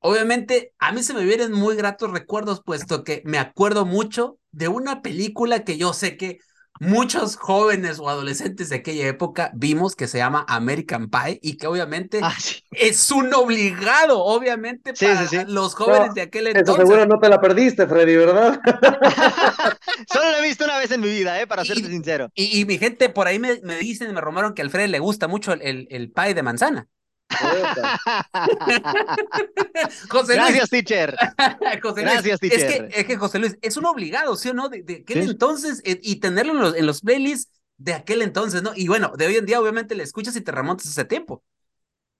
obviamente a mí se me vienen muy gratos recuerdos puesto que me acuerdo mucho de una película que yo sé que muchos jóvenes o adolescentes de aquella época vimos que se llama American Pie y que obviamente Ah, sí. es un obligado, obviamente, Sí, para sí, sí. los jóvenes No, de aquel Eso entonces. seguro no te la perdiste, Freddy, ¿verdad? (laughs) Solo lo he visto una vez en mi vida, ¿eh? Para Y- serte sincero. Y, y mi gente por ahí me, me dicen, me romaron que a Alfred le gusta mucho el, el, el pie de manzana. (laughs) José Luis, Gracias, teacher. (laughs) José Luis, Gracias, es que, teacher. es que José Luis, es un obligado, ¿sí o no? De, de aquel Sí. entonces eh, y tenerlo en los, en los playlists de aquel entonces, ¿no? Y bueno, de hoy en día obviamente le escuchas y te remontas ese tiempo.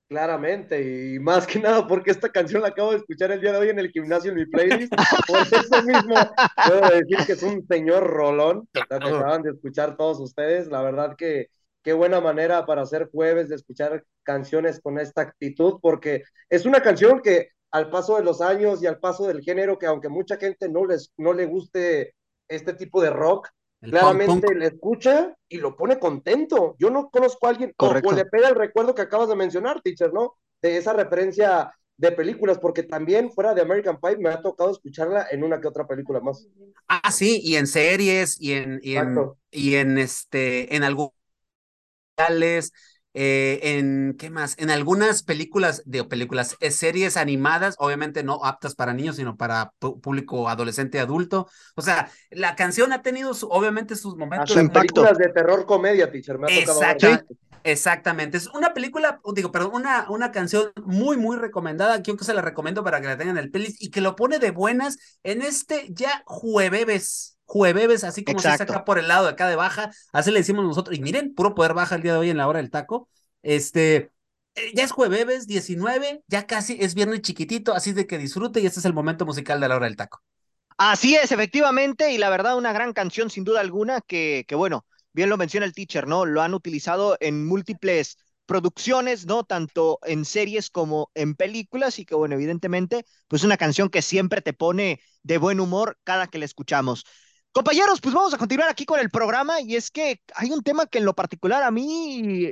Claramente, y más que nada porque esta canción la acabo de escuchar el día de hoy en el gimnasio en mi playlist. Por eso mismo puedo decir que es un señor rolón, que Claro. acaban de escuchar todos ustedes. La verdad que qué buena manera para hacer jueves de escuchar canciones con esta actitud, porque es una canción que al paso de los años y al paso del género, que aunque mucha gente no les no le guste este tipo de rock, El claramente punk. le escucha y lo pone contento. Yo no conozco a alguien, o, Correcto. o le pega el recuerdo que acabas de mencionar, teacher, ¿no? De esa referencia de películas, porque también fuera de American Pie me ha tocado escucharla en una que otra película más. Ah, sí, y en series, y en, y en, y en este, en algunos eh, en, ¿qué más? En algunas películas, de películas, eh, series animadas, obviamente no aptas para niños, sino para público adolescente adulto. O sea, la canción ha tenido su- obviamente sus momentos. su Las impacto. películas de terror comedia, teacher, me ha tocado ver. Exacta- Exactamente. Es una película, digo, perdón, una, una canción muy, muy recomendada. Yo que se la recomiendo para que la tengan en el playlist y que lo pone de buenas en este ya jueves. Jueves, así como se Exacto. saca por el lado de acá de baja, así le decimos nosotros. Y miren, puro poder baja el día de hoy en la hora del taco. Este, eh, ya es jueves 19, ya casi es viernes chiquitito, así de que disfrute y este es el momento musical de la hora del taco. Así es, efectivamente, y la verdad, una gran canción sin duda alguna que, que bueno, bien lo menciona el teacher, ¿no? Lo han utilizado en múltiples producciones, ¿no? Tanto en series como en películas y que, bueno, evidentemente, pues una canción que siempre te pone de buen humor cada que la escuchamos. Compañeros, pues vamos a continuar aquí con el programa y es que hay un tema que en lo particular a mí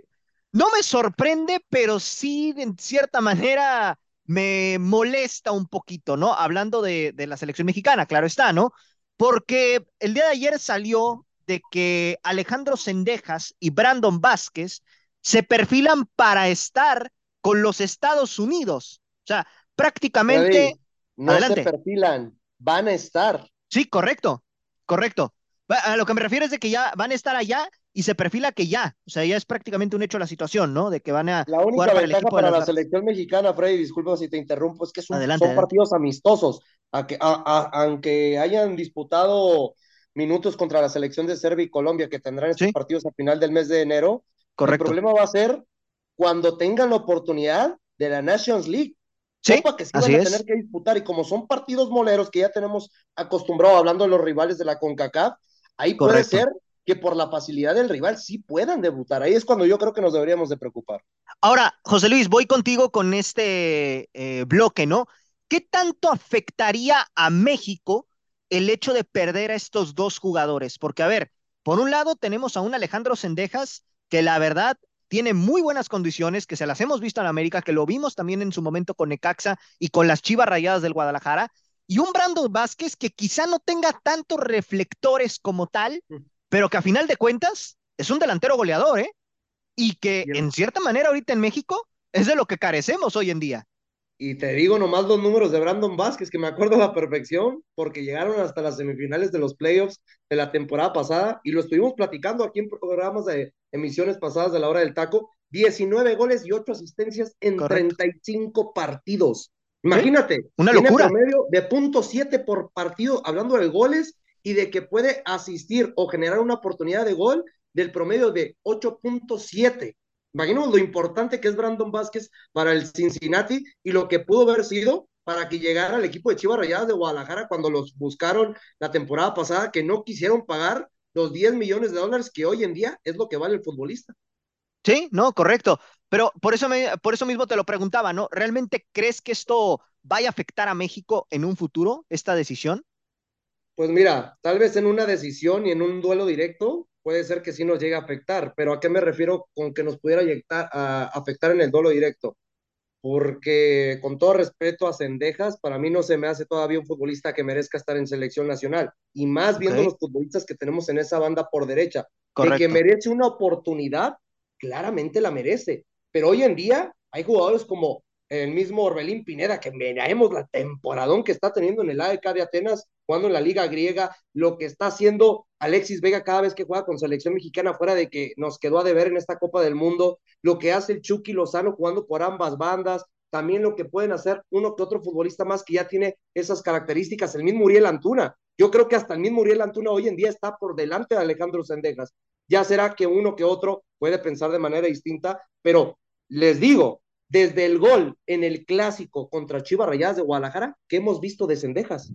no me sorprende, pero sí, en cierta manera me molesta un poquito, ¿no? Hablando de, de la selección mexicana, claro está, ¿no? Porque el día de ayer salió de que Alejandro Sendejas y Brandon Vázquez se perfilan para estar con los Estados Unidos. O sea, prácticamente, Freddy, no Adelante. se perfilan, van a estar. sí, correcto, correcto. A lo que me refiero es de que ya van a estar allá y se perfila que ya, o sea, ya es prácticamente un hecho la situación, ¿no? De que van a La jugar única para el ventaja para la Garras. selección mexicana, Freddy, disculpa si te interrumpo, es que son, Adelante, son adelante. partidos amistosos. A que, a- a- aunque hayan disputado minutos contra la selección de Serbia y Colombia, que tendrán estos Sí. partidos a final del mes de enero, el Correcto. problema va a ser cuando tengan la oportunidad de la Nations League. Sí, Copa que sí así van a es. tener que disputar, y como son partidos moleros que ya tenemos acostumbrado hablando de los rivales de la CONCACAF, ahí puede ser que por la facilidad del rival sí puedan debutar. Ahí es cuando yo creo que nos deberíamos de preocupar. Ahora, José Luis, voy contigo con este eh, bloque, ¿no? ¿Qué tanto afectaría a México el hecho de perder a estos dos jugadores? Porque, a ver, por un lado tenemos a un Alejandro Sendejas que la verdad tiene muy buenas condiciones, que se las hemos visto en América, que lo vimos también en su momento con Necaxa y con las Chivas Rayadas del Guadalajara, y un Brandon Vázquez que quizá no tenga tantos reflectores como tal, pero que a final de cuentas es un delantero goleador, ¿eh? Y que en cierta manera ahorita en México es de lo que carecemos hoy en día. Y te digo nomás los números de Brandon Vázquez, que me acuerdo a la perfección, porque llegaron hasta las semifinales de los playoffs de la temporada pasada, y lo estuvimos platicando aquí en programas de emisiones pasadas de la hora del taco, 19 goles y 8 asistencias en Correcto. 35 partidos. Imagínate, una tiene locura. promedio de .7 por partido, hablando de goles, y de que puede asistir o generar una oportunidad de gol del promedio de 8.7. Imaginemos lo importante que es Brandon Vázquez para el Cincinnati y lo que pudo haber sido para que llegara al equipo de Chivas Rayadas de Guadalajara cuando los buscaron la temporada pasada, que no quisieron pagar los 10 millones de dólares que hoy en día es lo que vale el futbolista. Sí, no, correcto. Pero por eso, me, por eso mismo te lo preguntaba, ¿no? ¿Realmente crees que esto vaya a afectar a México en un futuro, esta decisión? Pues mira, tal vez en una decisión y en un duelo directo puede ser que sí nos llegue a afectar, pero ¿a qué me refiero con que nos pudiera afectar en el duelo directo? porque con todo respeto a Cendejas, para mí no se me hace todavía un futbolista que merezca estar en selección nacional, y más viendo los futbolistas que tenemos en esa banda por derecha, de Correcto. que merece una oportunidad, claramente la merece, pero hoy en día hay jugadores como el mismo Orbelín Pineda, que miremos la temporadón que está teniendo en el AEK de Atenas, jugando en la Liga Griega, lo que está haciendo Alexis Vega cada vez que juega con selección mexicana, fuera de que nos quedó a deber en esta Copa del Mundo, lo que hace el Chucky Lozano jugando por ambas bandas, también lo que pueden hacer uno que otro futbolista más que ya tiene esas características, el mismo Uriel Antuna. Yo creo que hasta el mismo Uriel Antuna hoy en día está por delante de Alejandro Sendejas. Ya será que uno que otro puede pensar de manera distinta, pero les digo, desde el gol en el clásico contra Chivas Rayadas de Guadalajara, que hemos visto de Cendejas.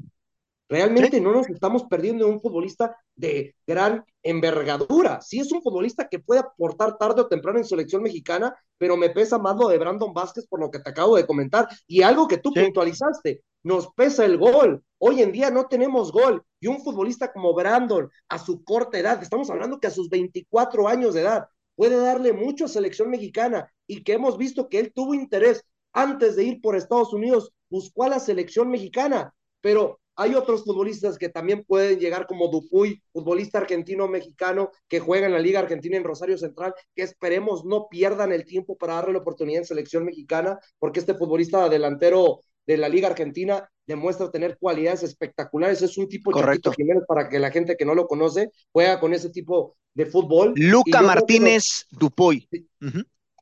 Realmente no nos estamos perdiendo un futbolista de gran envergadura. Sí es un futbolista que puede aportar tarde o temprano en selección mexicana, pero me pesa más lo de Brandon Vázquez por lo que te acabo de comentar. Y algo que tú Sí. puntualizaste, nos pesa el gol. Hoy en día no tenemos gol. Y un futbolista como Brandon, a su corta edad, estamos hablando que a sus 24 años de edad, puede darle mucho a selección mexicana y que hemos visto que él tuvo interés antes de ir por Estados Unidos, buscó a la selección mexicana, pero hay otros futbolistas que también pueden llegar como Dupuy, futbolista argentino-mexicano que juega en la Liga Argentina en Rosario Central, que esperemos no pierdan el tiempo para darle la oportunidad en selección mexicana, porque este futbolista delantero de la Liga Argentina demuestra tener cualidades espectaculares. Es un tipo Correcto. Chaquito Jiménez para que la gente que no lo conoce juega con ese tipo de fútbol. Luca Martínez Dupuy.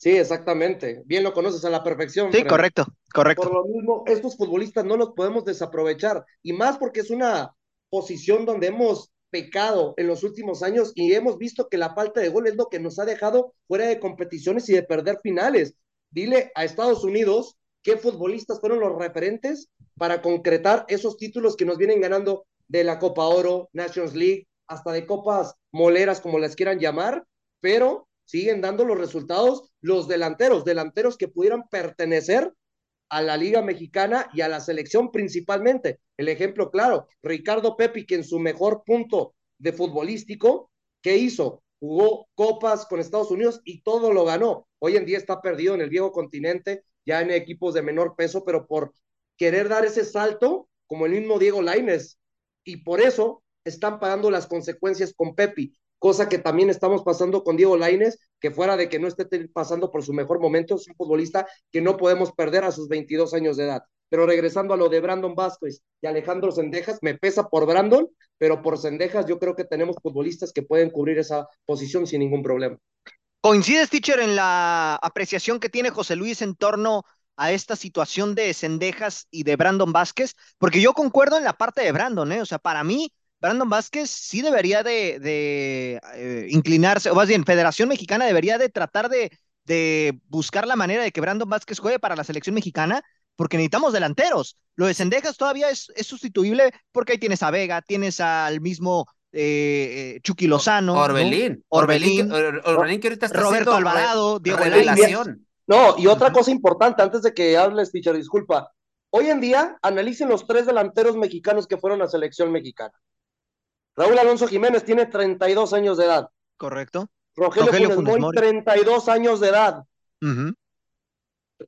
Sí, exactamente. Bien lo conoces a la perfección. Sí, Fred. correcto, correcto. Por lo mismo, estos futbolistas no los podemos desaprovechar. Y más porque es una posición donde hemos pecado en los últimos años y hemos visto que la falta de gol es lo que nos ha dejado fuera de competiciones y de perder finales. Dile a Estados Unidos qué futbolistas fueron los referentes para concretar esos títulos que nos vienen ganando de la Copa Oro, Nations League, hasta de copas moleras, como las quieran llamar, pero siguen dando los resultados los delanteros, delanteros que pudieran pertenecer a la Liga Mexicana y a la selección principalmente. El ejemplo claro, Ricardo Pepi, que en su mejor punto de futbolístico, ¿qué hizo? Jugó copas con Estados Unidos y todo lo ganó. Hoy en día está perdido en el viejo continente, ya en equipos de menor peso, pero por querer dar ese salto, como el mismo Diego Lainez, y por eso están pagando las consecuencias con Pepi, cosa que también estamos pasando con Diego Lainez, que fuera de que no esté pasando por su mejor momento, es un futbolista que no podemos perder a sus 22 años de edad. Pero regresando a lo de Brandon Vázquez y Alejandro Sendejas, me pesa por Brandon, pero por Sendejas yo creo que tenemos futbolistas que pueden cubrir esa posición sin ningún problema. ¿Coincides, teacher, en la apreciación que tiene José Luis en torno a esta situación de Cendejas y de Brandon Vázquez? Porque yo concuerdo en la parte de Brandon, ¿eh? O sea, para mí, Brandon Vázquez sí debería de, de eh, inclinarse, o más bien, Federación Mexicana debería de tratar de, de buscar la manera de que Brandon Vázquez juegue para la selección mexicana, porque necesitamos delanteros. Lo de Cendejas todavía es, es sustituible porque ahí tienes a Vega, tienes al mismo eh, eh, Chucky Lozano, ¿no? Orbelín. Orbelín. Orbelín, que- Orbelín que ahorita está Roberto Alvarado, Diego revelación. No, y otra cosa importante, antes de que hables, teacher, disculpa. Hoy en día, analicen los tres delanteros mexicanos que fueron a selección mexicana. Raúl Alonso Jiménez tiene 32 años de edad. Correcto. Rogelio, Rogelio Funes Funes Mori, Mori. 32 años de edad.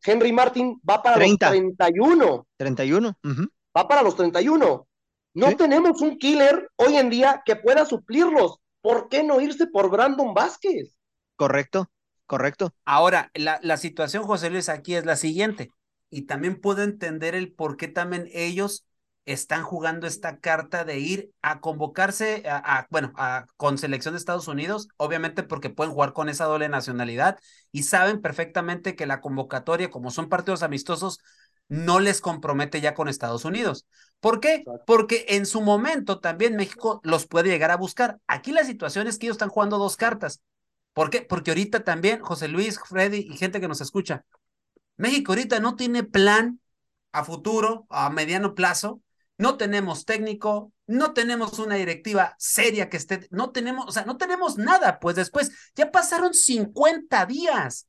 Henry Martin va para 30. los 31. 31. ujú. Va para los 31. No Sí. tenemos un killer hoy en día que pueda suplirlos. ¿Por qué no irse por Brandon Vázquez? Correcto, correcto. Ahora, la, la situación, José Luis, aquí es la siguiente. Y también puedo entender el por qué también ellos están jugando esta carta de ir a convocarse, a, a- bueno, a, con selección de Estados Unidos, obviamente porque pueden jugar con esa doble nacionalidad y saben perfectamente que la convocatoria, como son partidos amistosos, no les compromete ya con Estados Unidos. ¿Por qué? Porque en su momento también México los puede llegar a buscar. Aquí la situación es que ellos están jugando dos cartas. ¿Por qué? Porque ahorita también, José Luis, Freddy y gente que nos escucha, México ahorita no tiene plan a futuro, a mediano plazo, no tenemos técnico, no tenemos una directiva seria que esté, no tenemos, o sea, no tenemos nada, pues después ya pasaron 50 días.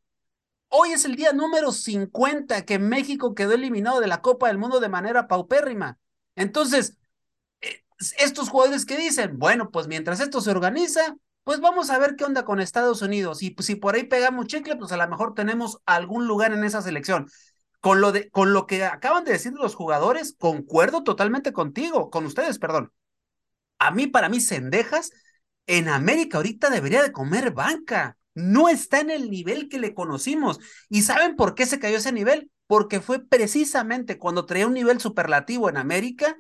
Hoy es el día número 50 que México quedó eliminado de la Copa del Mundo de manera paupérrima. Entonces, eh, estos jugadores que dicen, bueno, pues mientras esto se organiza, pues vamos a ver qué onda con Estados Unidos. Y pues, si por ahí pegamos chicle, pues a lo mejor tenemos algún lugar en esa selección. Con lo, de, con lo que acaban de decir los jugadores, concuerdo totalmente contigo, con ustedes, perdón. A mí, para mí, Cendejas en América ahorita debería de comer banca. No está en el nivel que le conocimos. ¿Y saben por qué se cayó ese nivel? Porque fue precisamente cuando traía un nivel superlativo en América,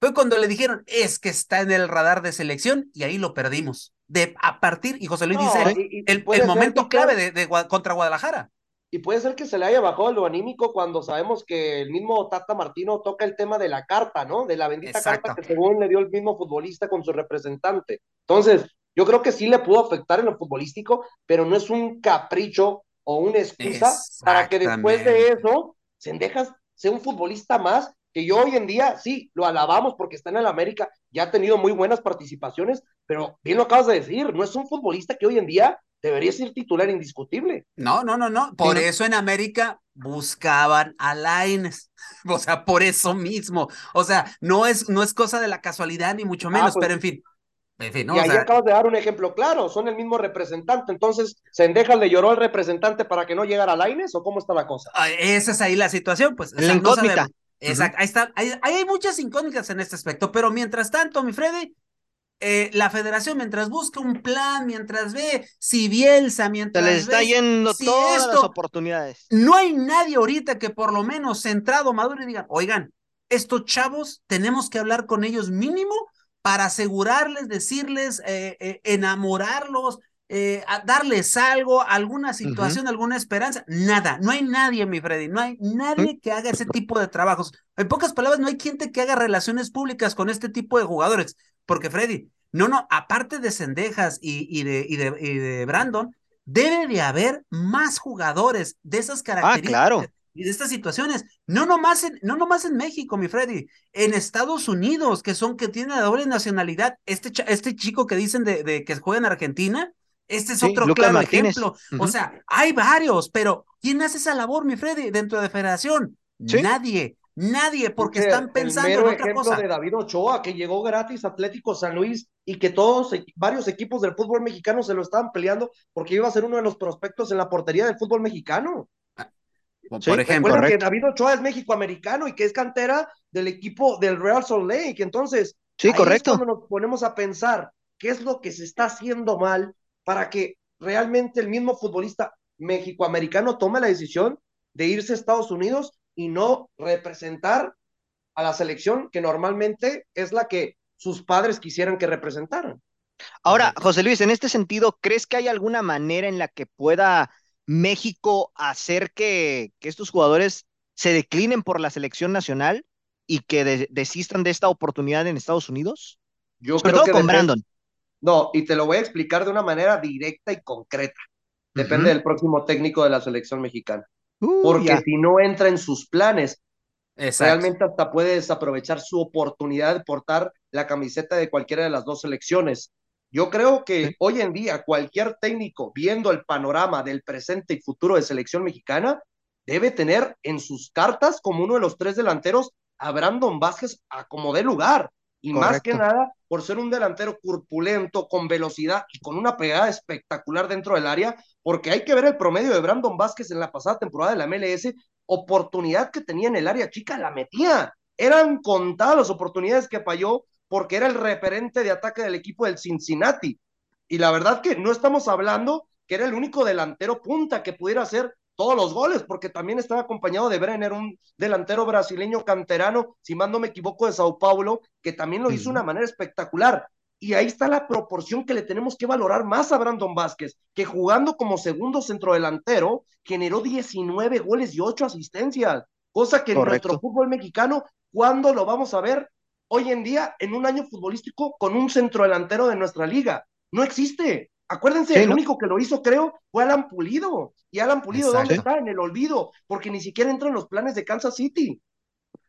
fue cuando le dijeron, es que está en el radar de selección y ahí lo perdimos. De, a partir, y José Luis No, dice, y- y el, momento clave de, contra Guadalajara. Y puede ser que se le haya bajado lo anímico cuando sabemos que el mismo Tata Martino toca el tema de la carta, ¿no? De la bendita Exacto. carta que según le dio el mismo futbolista con su representante. Entonces, yo creo que sí le pudo afectar en lo futbolístico, pero no es un capricho o una excusa para que después de eso Sendejas sea un futbolista más que yo hoy en día sí lo alabamos porque está en el América, ya ha tenido muy buenas participaciones, pero bien lo acabas de decir, no es un futbolista que hoy en día debería ser titular indiscutible. No, no, no, no. Por eso en América buscaban a Lainez. (laughs) O sea, por eso mismo. O sea, no es, no es cosa de la casualidad, ni mucho menos, pues, pero en fin. En fin, ¿no? y O ahí sea, acabas de dar un ejemplo claro, son el mismo representante, entonces Sendejas le lloró al representante para que no llegara a Laines o cómo está la cosa. ah, esa es ahí la situación, pues. o La no. Exacto, ahí está, ahí, ahí hay muchas incógnitas en este aspecto, pero mientras tanto, mi Freddy, eh, la federación, mientras busca un plan, mientras ve si Bielsa, Se mientras les está ve yendo si todas las oportunidades. no hay nadie ahorita que por lo menos centrado, maduro y diga, oigan, estos chavos tenemos que hablar con ellos mínimo para asegurarles, decirles, eh, eh, enamorarlos, eh, a- darles algo, alguna situación, alguna esperanza. Nada, no hay nadie, mi Freddy, no hay nadie que haga ese tipo de trabajos. En pocas palabras, no hay gente que haga relaciones públicas con este tipo de jugadores, porque Freddy, no, no, aparte de Cendejas y, y de, y, de, y de Brandon, debe de haber más jugadores de esas características claro. y de estas situaciones. No nomás, en, no nomás en México, mi Freddy, en Estados Unidos, que son, que tienen la doble nacionalidad. Este, este chico que dicen de, de que juega en Argentina, este es Sí, otro claro Martínez. ejemplo. O sea, hay varios, pero ¿quién hace esa labor, mi Freddy, dentro de Federación? Sí. Nadie, nadie, porque están pensando el en mero otra ejemplo cosa. de David Ochoa, que llegó gratis a Atlético San Luis y que todos, varios equipos del fútbol mexicano se lo estaban peleando porque iba a ser uno de los prospectos en la portería del fútbol mexicano. Por Sí, ejemplo, que. David Ochoa es México-americano y que es cantera del equipo del Real Salt Lake. Entonces, Sí, ahí correcto. es cuando nos ponemos a pensar qué es lo que se está haciendo mal para que realmente el mismo futbolista México-americano tome la decisión de irse a Estados Unidos y no representar a la selección que normalmente es la que sus padres quisieran que representaran. Ahora, José Luis, en este sentido, ¿crees que hay alguna manera en la que pueda México hacer que, que estos jugadores se declinen por la selección nacional y que de- desistan de esta oportunidad en Estados Unidos? Yo Sobre creo todo que con Brandon. No, y te lo voy a explicar de una manera directa y concreta. Depende del próximo técnico de la selección mexicana. Uh, Porque si no entra en sus planes, exacto. realmente hasta puede desaprovechar su oportunidad de portar la camiseta de cualquiera de las dos selecciones. Yo creo que Sí. hoy en día cualquier técnico viendo el panorama del presente y futuro de selección mexicana debe tener en sus cartas como uno de los tres delanteros a Brandon Vázquez a como dé lugar. Y más que nada por ser un delantero corpulento, con velocidad y con una pegada espectacular dentro del área, porque hay que ver el promedio de Brandon Vázquez en la pasada temporada de la MLS, oportunidad que tenía en el área chica, la metía. Eran contadas las oportunidades que falló porque era el referente de ataque del equipo del Cincinnati. Y la verdad que no estamos hablando que era el único delantero punta que pudiera hacer todos los goles, porque también estaba acompañado de Brenner, un delantero brasileño canterano, si mal no me equivoco, de Sao Paulo, que también lo hizo de una manera espectacular. Y ahí está la proporción que le tenemos que valorar más a Brandon Vázquez, que jugando como segundo centrodelantero generó 19 goles y 8 asistencias, cosa que en Correcto. nuestro fútbol mexicano, ¿cuándo lo vamos a ver? Hoy en día, en un año futbolístico, con un centrodelantero de nuestra liga. No existe. Acuérdense, Sí, el ¿no? único que lo hizo, creo, fue Alan Pulido. Y Alan Pulido, ¿dónde Exacto. está? En el olvido, porque ni siquiera entra en los planes de Kansas City.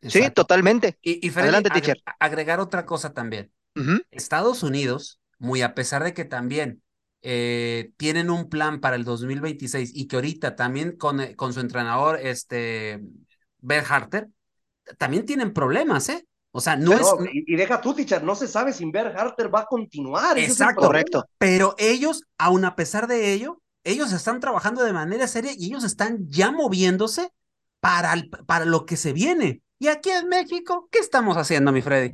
Sí, totalmente. Y, y Freddy, Adelante, agre- teacher. agregar otra cosa también. Estados Unidos, muy a pesar de que también eh, tienen un plan para el 2026 y que ahorita también con, eh, con su entrenador, este, Ben Harter, también tienen problemas, ¿eh? O sea, no es... Y, deja tú, teacher, no se sabe si Ver Harter va a continuar. es Exacto. Correcto. Pero ellos, aun a pesar de ello, ellos están trabajando de manera seria y ellos están ya moviéndose para, el- para lo que se viene. Y aquí en México, ¿qué estamos haciendo, mi Freddy?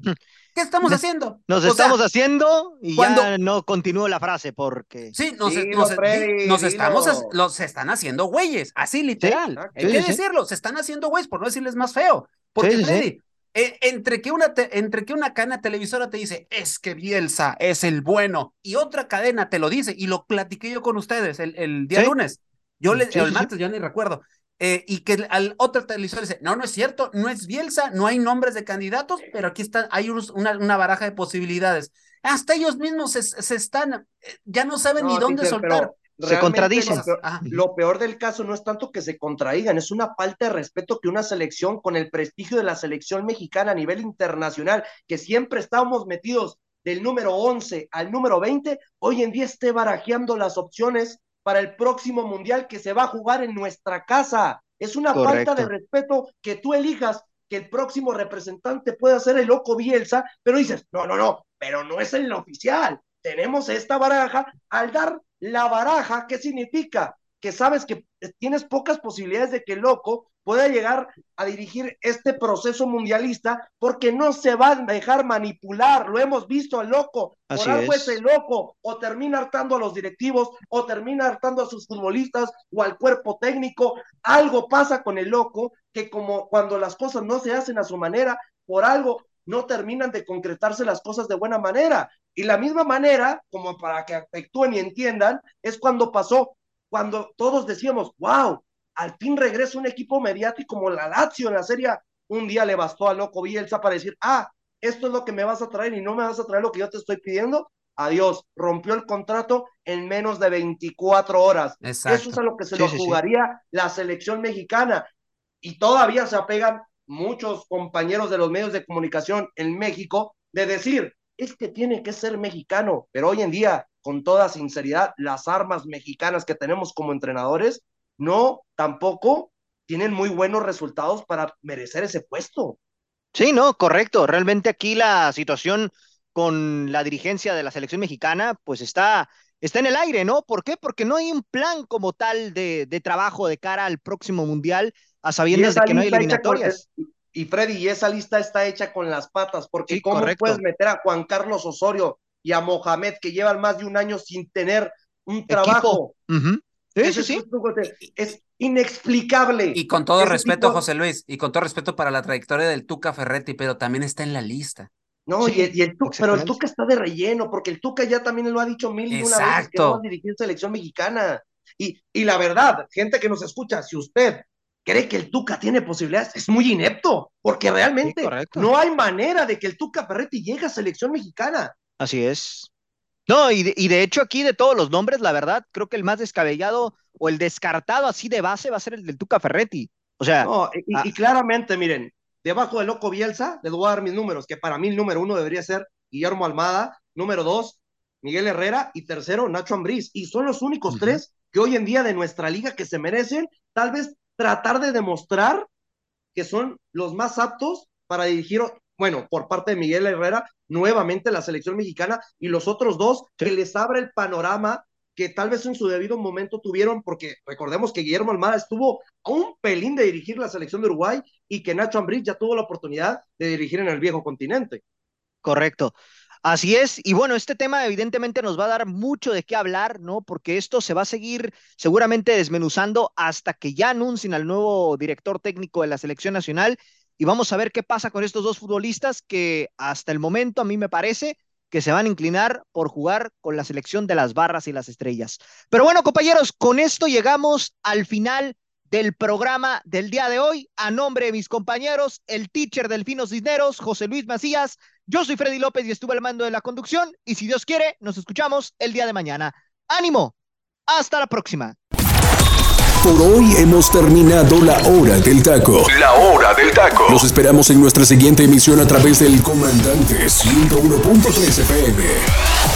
¿Qué estamos Nos- haciendo? Nos O sea, estamos haciendo y cuando- ya no continúo la frase porque... Sí, nos, Dilo, nos- Freddy, nos dilo. estamos, los se están haciendo güeyes, así literal. Hay Sí, que sí, sí. decirlo, se están haciendo güeyes, por no decirles más feo. Porque, Sí, sí, sí. Freddy, eh, entre, que una te- entre que una cadena televisora te dice, es que Bielsa es el bueno, y otra cadena te lo dice, y lo platiqué yo con ustedes el, el día Sí. lunes, yo le, Sí, el martes, ya ni recuerdo, eh, y que al otra televisora dice, no, no es cierto, no es Bielsa, no hay nombres de candidatos, pero aquí está, hay unos- una, una baraja de posibilidades. Hasta ellos mismos se, se están, eh, ya no saben ni dónde pero Se contradicen. Lo peor, Ajá. lo peor del caso no es tanto que se contradigan, es una falta de respeto que una selección con el prestigio de la selección mexicana a nivel internacional, que siempre estábamos metidos del número 11 al número 20, hoy en día esté barajeando las opciones para el próximo mundial que se va a jugar en nuestra casa. Es una Correcto. falta de respeto que tú elijas que el próximo representante pueda ser el loco Bielsa, pero dices, no, no, no, pero no es el oficial. Tenemos esta baraja. Al dar la baraja, ¿qué significa? Que sabes que tienes pocas posibilidades de que el loco pueda llegar a dirigir este proceso mundialista porque no se va a dejar manipular. Lo hemos visto al loco. Por algo es el loco. O termina hartando a los directivos, o termina hartando a sus futbolistas o al cuerpo técnico. Algo pasa con el loco que como cuando las cosas no se hacen a su manera, por algo no terminan de concretarse las cosas de buena manera. Y la misma manera, como para que actúen y entiendan, es cuando pasó, cuando todos decíamos, wow, al fin regresa un equipo mediático como la Lazio en la serie. Un día le bastó a Loco Bielsa para decir, ah, esto es lo que me vas a traer y no me vas a traer lo que yo te estoy pidiendo. Adiós, rompió el contrato en menos de 24 horas. Exacto. Eso es a lo que se Sí, lo sí, sí. jugaría la selección mexicana. Y todavía se apegan muchos compañeros de los medios de comunicación en México de decir, es que tiene que ser mexicano, pero hoy en día, con toda sinceridad, las armas mexicanas que tenemos como entrenadores no tampoco tienen muy buenos resultados para merecer ese puesto. Sí, no, correcto. Realmente aquí la situación con la dirigencia de la selección mexicana, pues está, está en el aire, ¿no? ¿Por qué? Porque no hay un plan como tal de, de trabajo de cara al próximo mundial, a Y sabiendas de esa que no hay con- eliminatorias. y Freddy, y esa lista está hecha con las patas, porque Sí, ¿cómo correcto. puedes meter a Juan Carlos Osorio y a Mohamed que llevan más de un año sin tener un trabajo? Sí, Eso sí, es, sí. es inexplicable. Y con todo Ese respeto, tipo- José Luis, y con todo respeto para la trayectoria del Tuca Ferretti, pero también está en la lista. No, Sí, y, el- y el Tuca, pero el. Tuca está de relleno, porque el Tuca ya también lo ha dicho mil y una veces que Exacto. no va a dirigir selección mexicana. Y, y la verdad, gente que nos escucha, si usted cree que el Tuca tiene posibilidades, es muy inepto, porque realmente Sí, no hay manera de que el Tuca Ferretti llegue a selección mexicana. Así es. No, y de, y de hecho aquí de todos los nombres, la verdad, creo que el más descabellado o el descartado así de base va a ser el del Tuca Ferretti. O sea, No, y, ah. y claramente, miren, debajo de Loco Bielsa, les voy a dar mis números, que para mí el número uno debería ser Guillermo Almada, número dos, Miguel Herrera, y tercero, Nacho Ambriz. Y son los únicos tres que hoy en día de nuestra liga que se merecen, tal vez tratar de demostrar que son los más aptos para dirigir, bueno, por parte de Miguel Herrera, nuevamente la selección mexicana, y los otros dos, que les abra el panorama que tal vez en su debido momento tuvieron, porque recordemos que Guillermo Almada estuvo a un pelín de dirigir la selección de Uruguay y que Nacho Ambriz ya tuvo la oportunidad de dirigir en el viejo continente. Correcto. Así es. Y bueno, este tema evidentemente nos va a dar mucho de qué hablar, ¿no? Porque esto se va a seguir seguramente desmenuzando hasta que ya anuncien al nuevo director técnico de la selección nacional. Y vamos a ver qué pasa con estos dos futbolistas que hasta el momento a mí me parece que se van a inclinar por jugar con la selección de las barras y las estrellas. Pero bueno, compañeros, con esto llegamos al final del programa del día de hoy. A nombre de mis compañeros, el teacher Delfino Cisneros, José Luis Macías, yo soy Freddy López y estuve al mando de la conducción y si Dios quiere, nos escuchamos el día de mañana. ¡Ánimo! Hasta la próxima. Por hoy hemos terminado la hora del taco. La hora del taco. Los esperamos en nuestra siguiente emisión a través del Comandante 101.3 FM.